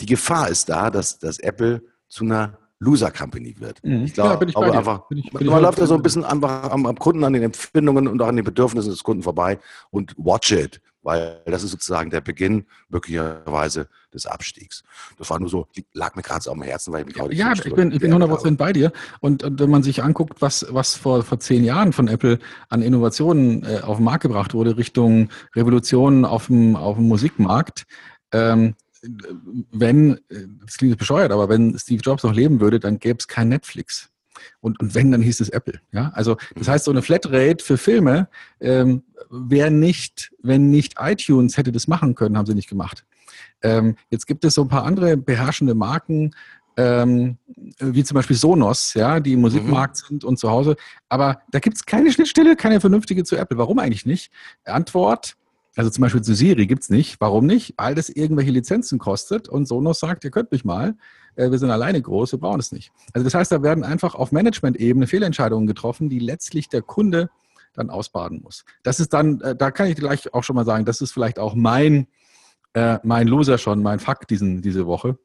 die Gefahr ist da, dass, dass Apple zu einer Loser Company wird. Mhm. Ich glaube, ja, aber einfach, bin ich, bin man läuft da so ein bisschen einfach am, am, Kunden, an den Empfindungen und auch an den Bedürfnissen des Kunden vorbei und watch it, weil das ist sozusagen der Beginn möglicherweise des Abstiegs. Das war nur so, lag mir gerade so am Herzen, weil ich mich heute Ja, ich bin, ich bin 100% bei dir. Und, und, wenn man sich anguckt, was, was vor, vor zehn Jahren von Apple an Innovationen äh, auf den Markt gebracht wurde, Richtung Revolutionen auf dem, auf dem Musikmarkt, ähm, wenn, das klingt bescheuert, aber wenn Steve Jobs noch leben würde, dann gäbe es kein Netflix. Und, und wenn, dann hieß es Apple. Ja, also das heißt, so eine Flatrate für Filme ähm, wäre nicht, wenn nicht iTunes hätte das machen können, haben sie nicht gemacht. Ähm, jetzt gibt es so ein paar andere beherrschende Marken, ähm, wie zum Beispiel Sonos, ja, die im Musikmarkt mhm. sind und zu Hause. Aber da gibt es keine Schnittstelle, keine vernünftige zu Apple. Warum eigentlich nicht? Antwort, also zum Beispiel zu Siri gibt es nicht. Warum nicht? Weil das irgendwelche Lizenzen kostet und Sonos sagt, ihr könnt mich mal, äh, wir sind alleine groß, wir brauchen es nicht. Also das heißt, da werden einfach auf Management-Ebene Fehlentscheidungen getroffen, die letztlich der Kunde dann ausbaden muss. Das ist dann, äh, da kann ich gleich auch schon mal sagen, das ist vielleicht auch mein, äh, mein Loser schon, mein Fakt diesen, diese Woche,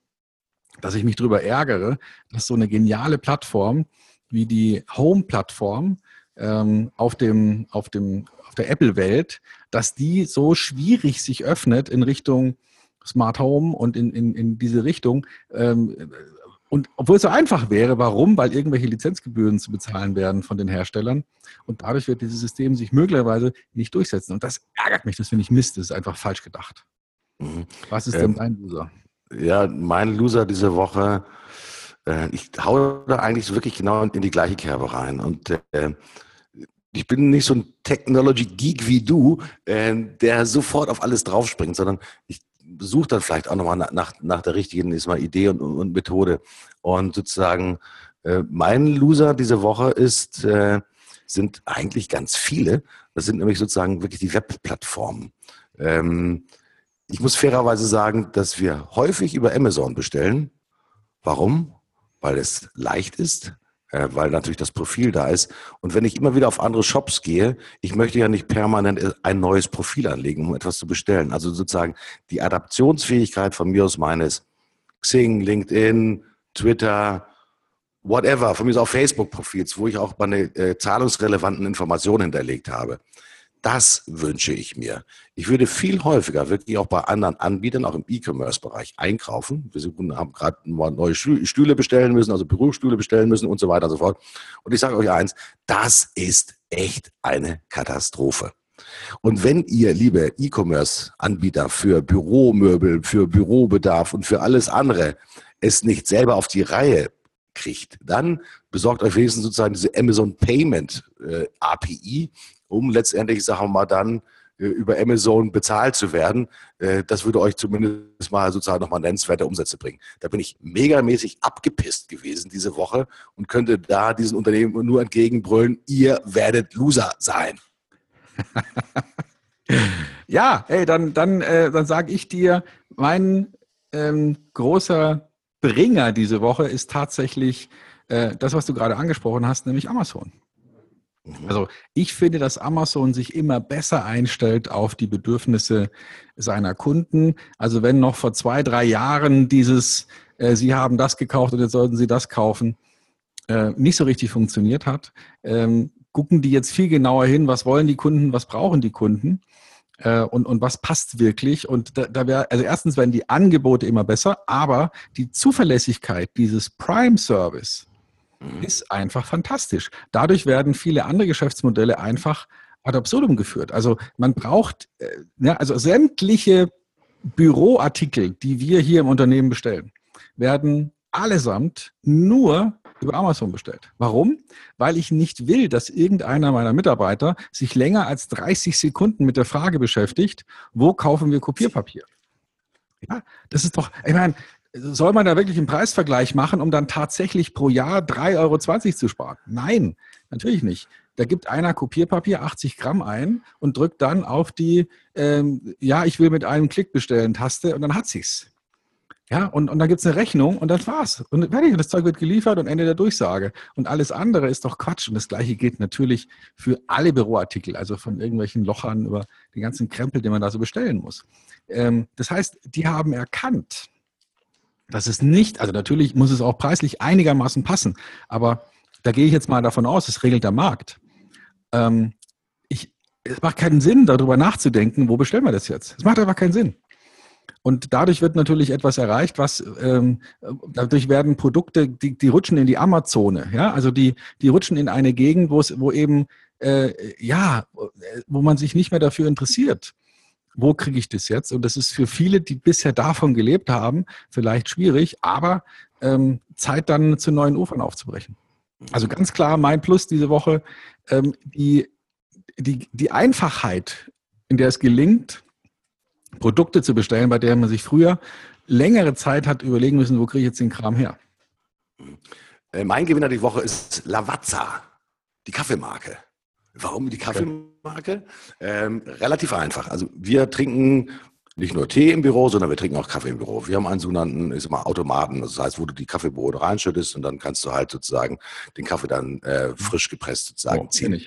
dass ich mich darüber ärgere, dass so eine geniale Plattform wie die Home-Plattform ähm, auf dem, auf dem der Apple-Welt, dass die so schwierig sich öffnet in Richtung Smart Home und in, in, in diese Richtung. Ähm, und obwohl es so einfach wäre, warum? Weil irgendwelche Lizenzgebühren zu bezahlen werden von den Herstellern. Und dadurch wird dieses System sich möglicherweise nicht durchsetzen. Und das ärgert mich, das finde ich Mist, das ist einfach falsch gedacht. Mhm. Was ist ähm, denn dein Loser? Ja, mein Loser diese Woche, äh, ich hau da eigentlich wirklich genau in die gleiche Kerbe rein. Und äh, ich bin nicht so ein Technology-Geek wie du, äh, der sofort auf alles draufspringt, sondern ich suche dann vielleicht auch nochmal nach, nach der richtigen mal Idee und, und, Methode. Und sozusagen äh, mein Loser diese Woche ist, äh, sind eigentlich ganz viele. Das sind nämlich sozusagen wirklich die Webplattformen. Ähm, ich muss fairerweise sagen, dass wir häufig über Amazon bestellen. Warum? Weil es leicht ist, weil natürlich das Profil da ist. Und wenn ich immer wieder auf andere Shops gehe, ich möchte ja nicht permanent ein neues Profil anlegen, um etwas zu bestellen. Also sozusagen die Adaptionsfähigkeit von mir aus meines Xing, LinkedIn, Twitter, whatever, von mir aus auch Facebook-Profils, wo ich auch meine äh, zahlungsrelevanten Informationen hinterlegt habe. Das wünsche ich mir. Ich würde viel häufiger wirklich auch bei anderen Anbietern, auch im E-Commerce-Bereich einkaufen. Wir haben gerade neue Stühle bestellen müssen, also Bürostühle bestellen müssen und so weiter und so fort. Und ich sage euch eins, das ist echt eine Katastrophe. Und wenn ihr, liebe E-Commerce-Anbieter für Büromöbel, für Bürobedarf und für alles andere es nicht selber auf die Reihe kriegt, dann besorgt euch wenigstens sozusagen diese Amazon Payment äh, API, um letztendlich, sagen wir mal, dann äh, über Amazon bezahlt zu werden. Äh, das würde euch zumindest mal sozusagen nochmal nennenswerte Umsätze bringen. Da bin ich megamäßig abgepisst gewesen diese Woche und könnte da diesen Unternehmen nur entgegenbrüllen, ihr werdet Loser sein. ja, hey, dann, dann, äh, dann sage ich dir, mein ähm, großer Bringer diese Woche ist tatsächlich äh, das, was du gerade angesprochen hast, nämlich Amazon. Mhm. Also ich finde, dass Amazon sich immer besser einstellt auf die Bedürfnisse seiner Kunden. Also wenn noch vor zwei, drei Jahren dieses, äh, Sie haben das gekauft und jetzt sollten Sie das kaufen, äh, nicht so richtig funktioniert hat, ähm, gucken die jetzt viel genauer hin, was wollen die Kunden, was brauchen die Kunden äh, und, und was passt wirklich. Und da, da wäre, also erstens werden die Angebote immer besser, aber die Zuverlässigkeit dieses Prime-Service, Mhm. ist einfach fantastisch. Dadurch werden viele andere Geschäftsmodelle einfach ad absurdum geführt. Also man braucht, äh, ja, also sämtliche Büroartikel, die wir hier im Unternehmen bestellen, werden allesamt nur über Amazon bestellt. Warum? Weil ich nicht will, dass irgendeiner meiner Mitarbeiter sich länger als 30 Sekunden mit der Frage beschäftigt, wo kaufen wir Kopierpapier? Ja, das ist doch, ich meine, soll man da wirklich einen Preisvergleich machen, um dann tatsächlich pro Jahr 3,20 Euro zu sparen? Nein, natürlich nicht. Da gibt einer Kopierpapier 80 Gramm ein und drückt dann auf die, ähm, ja, ich will mit einem Klick bestellen Taste und dann hat sich's. Ja, und, und dann gibt es eine Rechnung und das war's. Und fertig, das Zeug wird geliefert und Ende der Durchsage. Und alles andere ist doch Quatsch. Und das Gleiche gilt natürlich für alle Büroartikel, also von irgendwelchen Lochern über den ganzen Krempel, den man da so bestellen muss. Ähm, das heißt, die haben erkannt, das ist nicht, also natürlich muss es auch preislich einigermaßen passen, aber da gehe ich jetzt mal davon aus, es regelt der Markt. Ähm, ich, es macht keinen Sinn, darüber nachzudenken, wo bestellen wir das jetzt? Es macht einfach keinen Sinn. Und dadurch wird natürlich etwas erreicht, was ähm, dadurch werden Produkte, die, die rutschen in die Amazone, ja, also die, die rutschen in eine Gegend, wo es, wo eben äh, ja, wo man sich nicht mehr dafür interessiert wo kriege ich das jetzt? Und das ist für viele, die bisher davon gelebt haben, vielleicht schwierig, aber ähm, Zeit dann zu neuen Ufern aufzubrechen. Also ganz klar mein Plus diese Woche, ähm, die, die, die Einfachheit, in der es gelingt, Produkte zu bestellen, bei der man sich früher längere Zeit hat überlegen müssen, wo kriege ich jetzt den Kram her. Äh, mein Gewinner die Woche ist Lavazza, die Kaffeemarke. Warum die Kaffeemarke? Ähm, relativ einfach. Also wir trinken nicht nur Tee im Büro, sondern wir trinken auch Kaffee im Büro. Wir haben einen sogenannten, ich sag mal, Automaten. Das heißt, wo du die Kaffeebohne reinschüttest und dann kannst du halt sozusagen den Kaffee dann äh, frisch gepresst sozusagen oh, ziehen.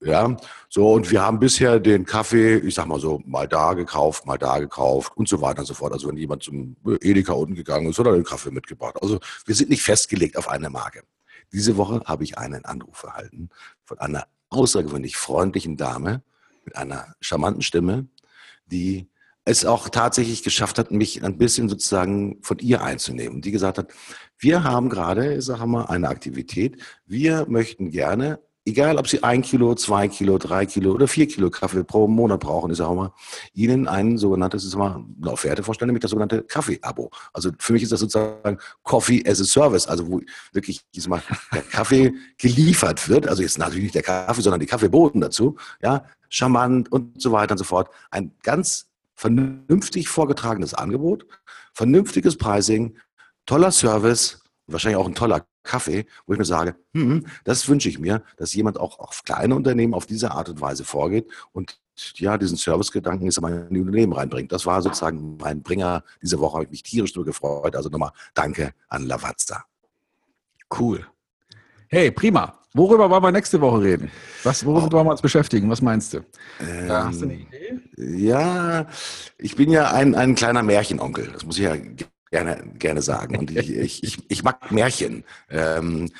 Ja, so und wir haben bisher den Kaffee, ich sag mal so, mal da gekauft, mal da gekauft und so weiter und so fort. Also wenn jemand zum Edeka unten gegangen ist, hat er den Kaffee mitgebracht. Also wir sind nicht festgelegt auf eine Marke. Diese Woche habe ich einen Anruf erhalten von einer außergewöhnlich freundlichen Dame mit einer charmanten Stimme, die es auch tatsächlich geschafft hat, mich ein bisschen sozusagen von ihr einzunehmen. Die gesagt hat, wir haben gerade, sag mal, eine Aktivität. Wir möchten gerne egal ob Sie ein Kilo, zwei Kilo, drei Kilo oder vier Kilo Kaffee pro Monat brauchen, ist auch mal, Ihnen ein sogenanntes, ist mal eine Offerte vorstellen, nämlich das sogenannte Kaffee-Abo. Also für mich ist das sozusagen Coffee as a Service, also wo wirklich ist mal der Kaffee geliefert wird, also jetzt natürlich nicht der Kaffee, sondern die Kaffeeboten dazu, ja, charmant und so weiter und so fort. Ein ganz vernünftig vorgetragenes Angebot, vernünftiges Pricing, toller Service wahrscheinlich auch ein toller Kaffee, wo ich mir sage, hm, das wünsche ich mir, dass jemand auch auf kleine Unternehmen auf diese Art und Weise vorgeht und ja, diesen Servicegedanken ist in die Unternehmen reinbringt. Das war sozusagen mein Bringer diese Woche, habe ich mich tierisch nur gefreut. Also nochmal Danke an Lavazza. Cool. Hey, prima. Worüber wollen wir nächste Woche reden? Was, worüber oh. wollen wir uns beschäftigen? Was meinst du? Ähm, hast du eine Idee? Ja, ich bin ja ein, ein kleiner Märchenonkel. Das muss ich ja gerne, gerne sagen. Und ich, ich, ich, ich mag Märchen. Ähm,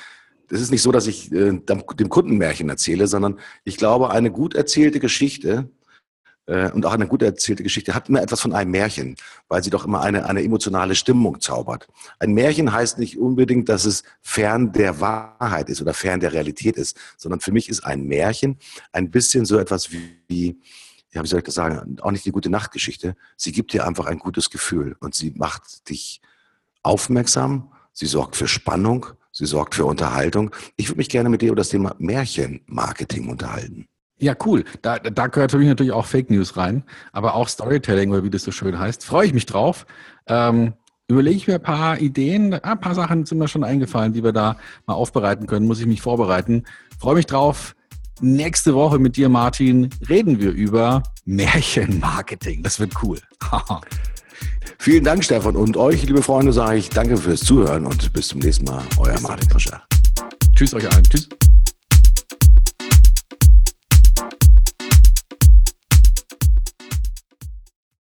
das ist nicht so, dass ich äh, dem Kunden Märchen erzähle, sondern ich glaube, eine gut erzählte Geschichte äh, und auch eine gut erzählte Geschichte hat immer etwas von einem Märchen, weil sie doch immer eine, eine emotionale Stimmung zaubert. Ein Märchen heißt nicht unbedingt, dass es fern der Wahrheit ist oder fern der Realität ist, sondern für mich ist ein Märchen ein bisschen so etwas wie, ja, wie soll ich das sagen, auch nicht die gute Nachtgeschichte. Sie gibt dir einfach ein gutes Gefühl und sie macht dich aufmerksam, sie sorgt für Spannung, sie sorgt für Unterhaltung. Ich würde mich gerne mit dir über das Thema Märchenmarketing unterhalten. Ja, cool. Da, da gehört für mich natürlich auch Fake News rein, aber auch Storytelling, oder wie das so schön heißt. Freue ich mich drauf. Ähm, überlege ich mir ein paar Ideen, ein paar Sachen sind mir schon eingefallen, die wir da mal aufbereiten können. Muss ich mich vorbereiten. Freue mich drauf. Nächste Woche mit dir, Martin, reden wir über Märchenmarketing. Das wird cool. Vielen Dank, Stefan. Und euch, liebe Freunde, sage ich danke fürs Zuhören und bis zum nächsten Mal. Euer Martin Fischer. Tschüss euch allen. Tschüss.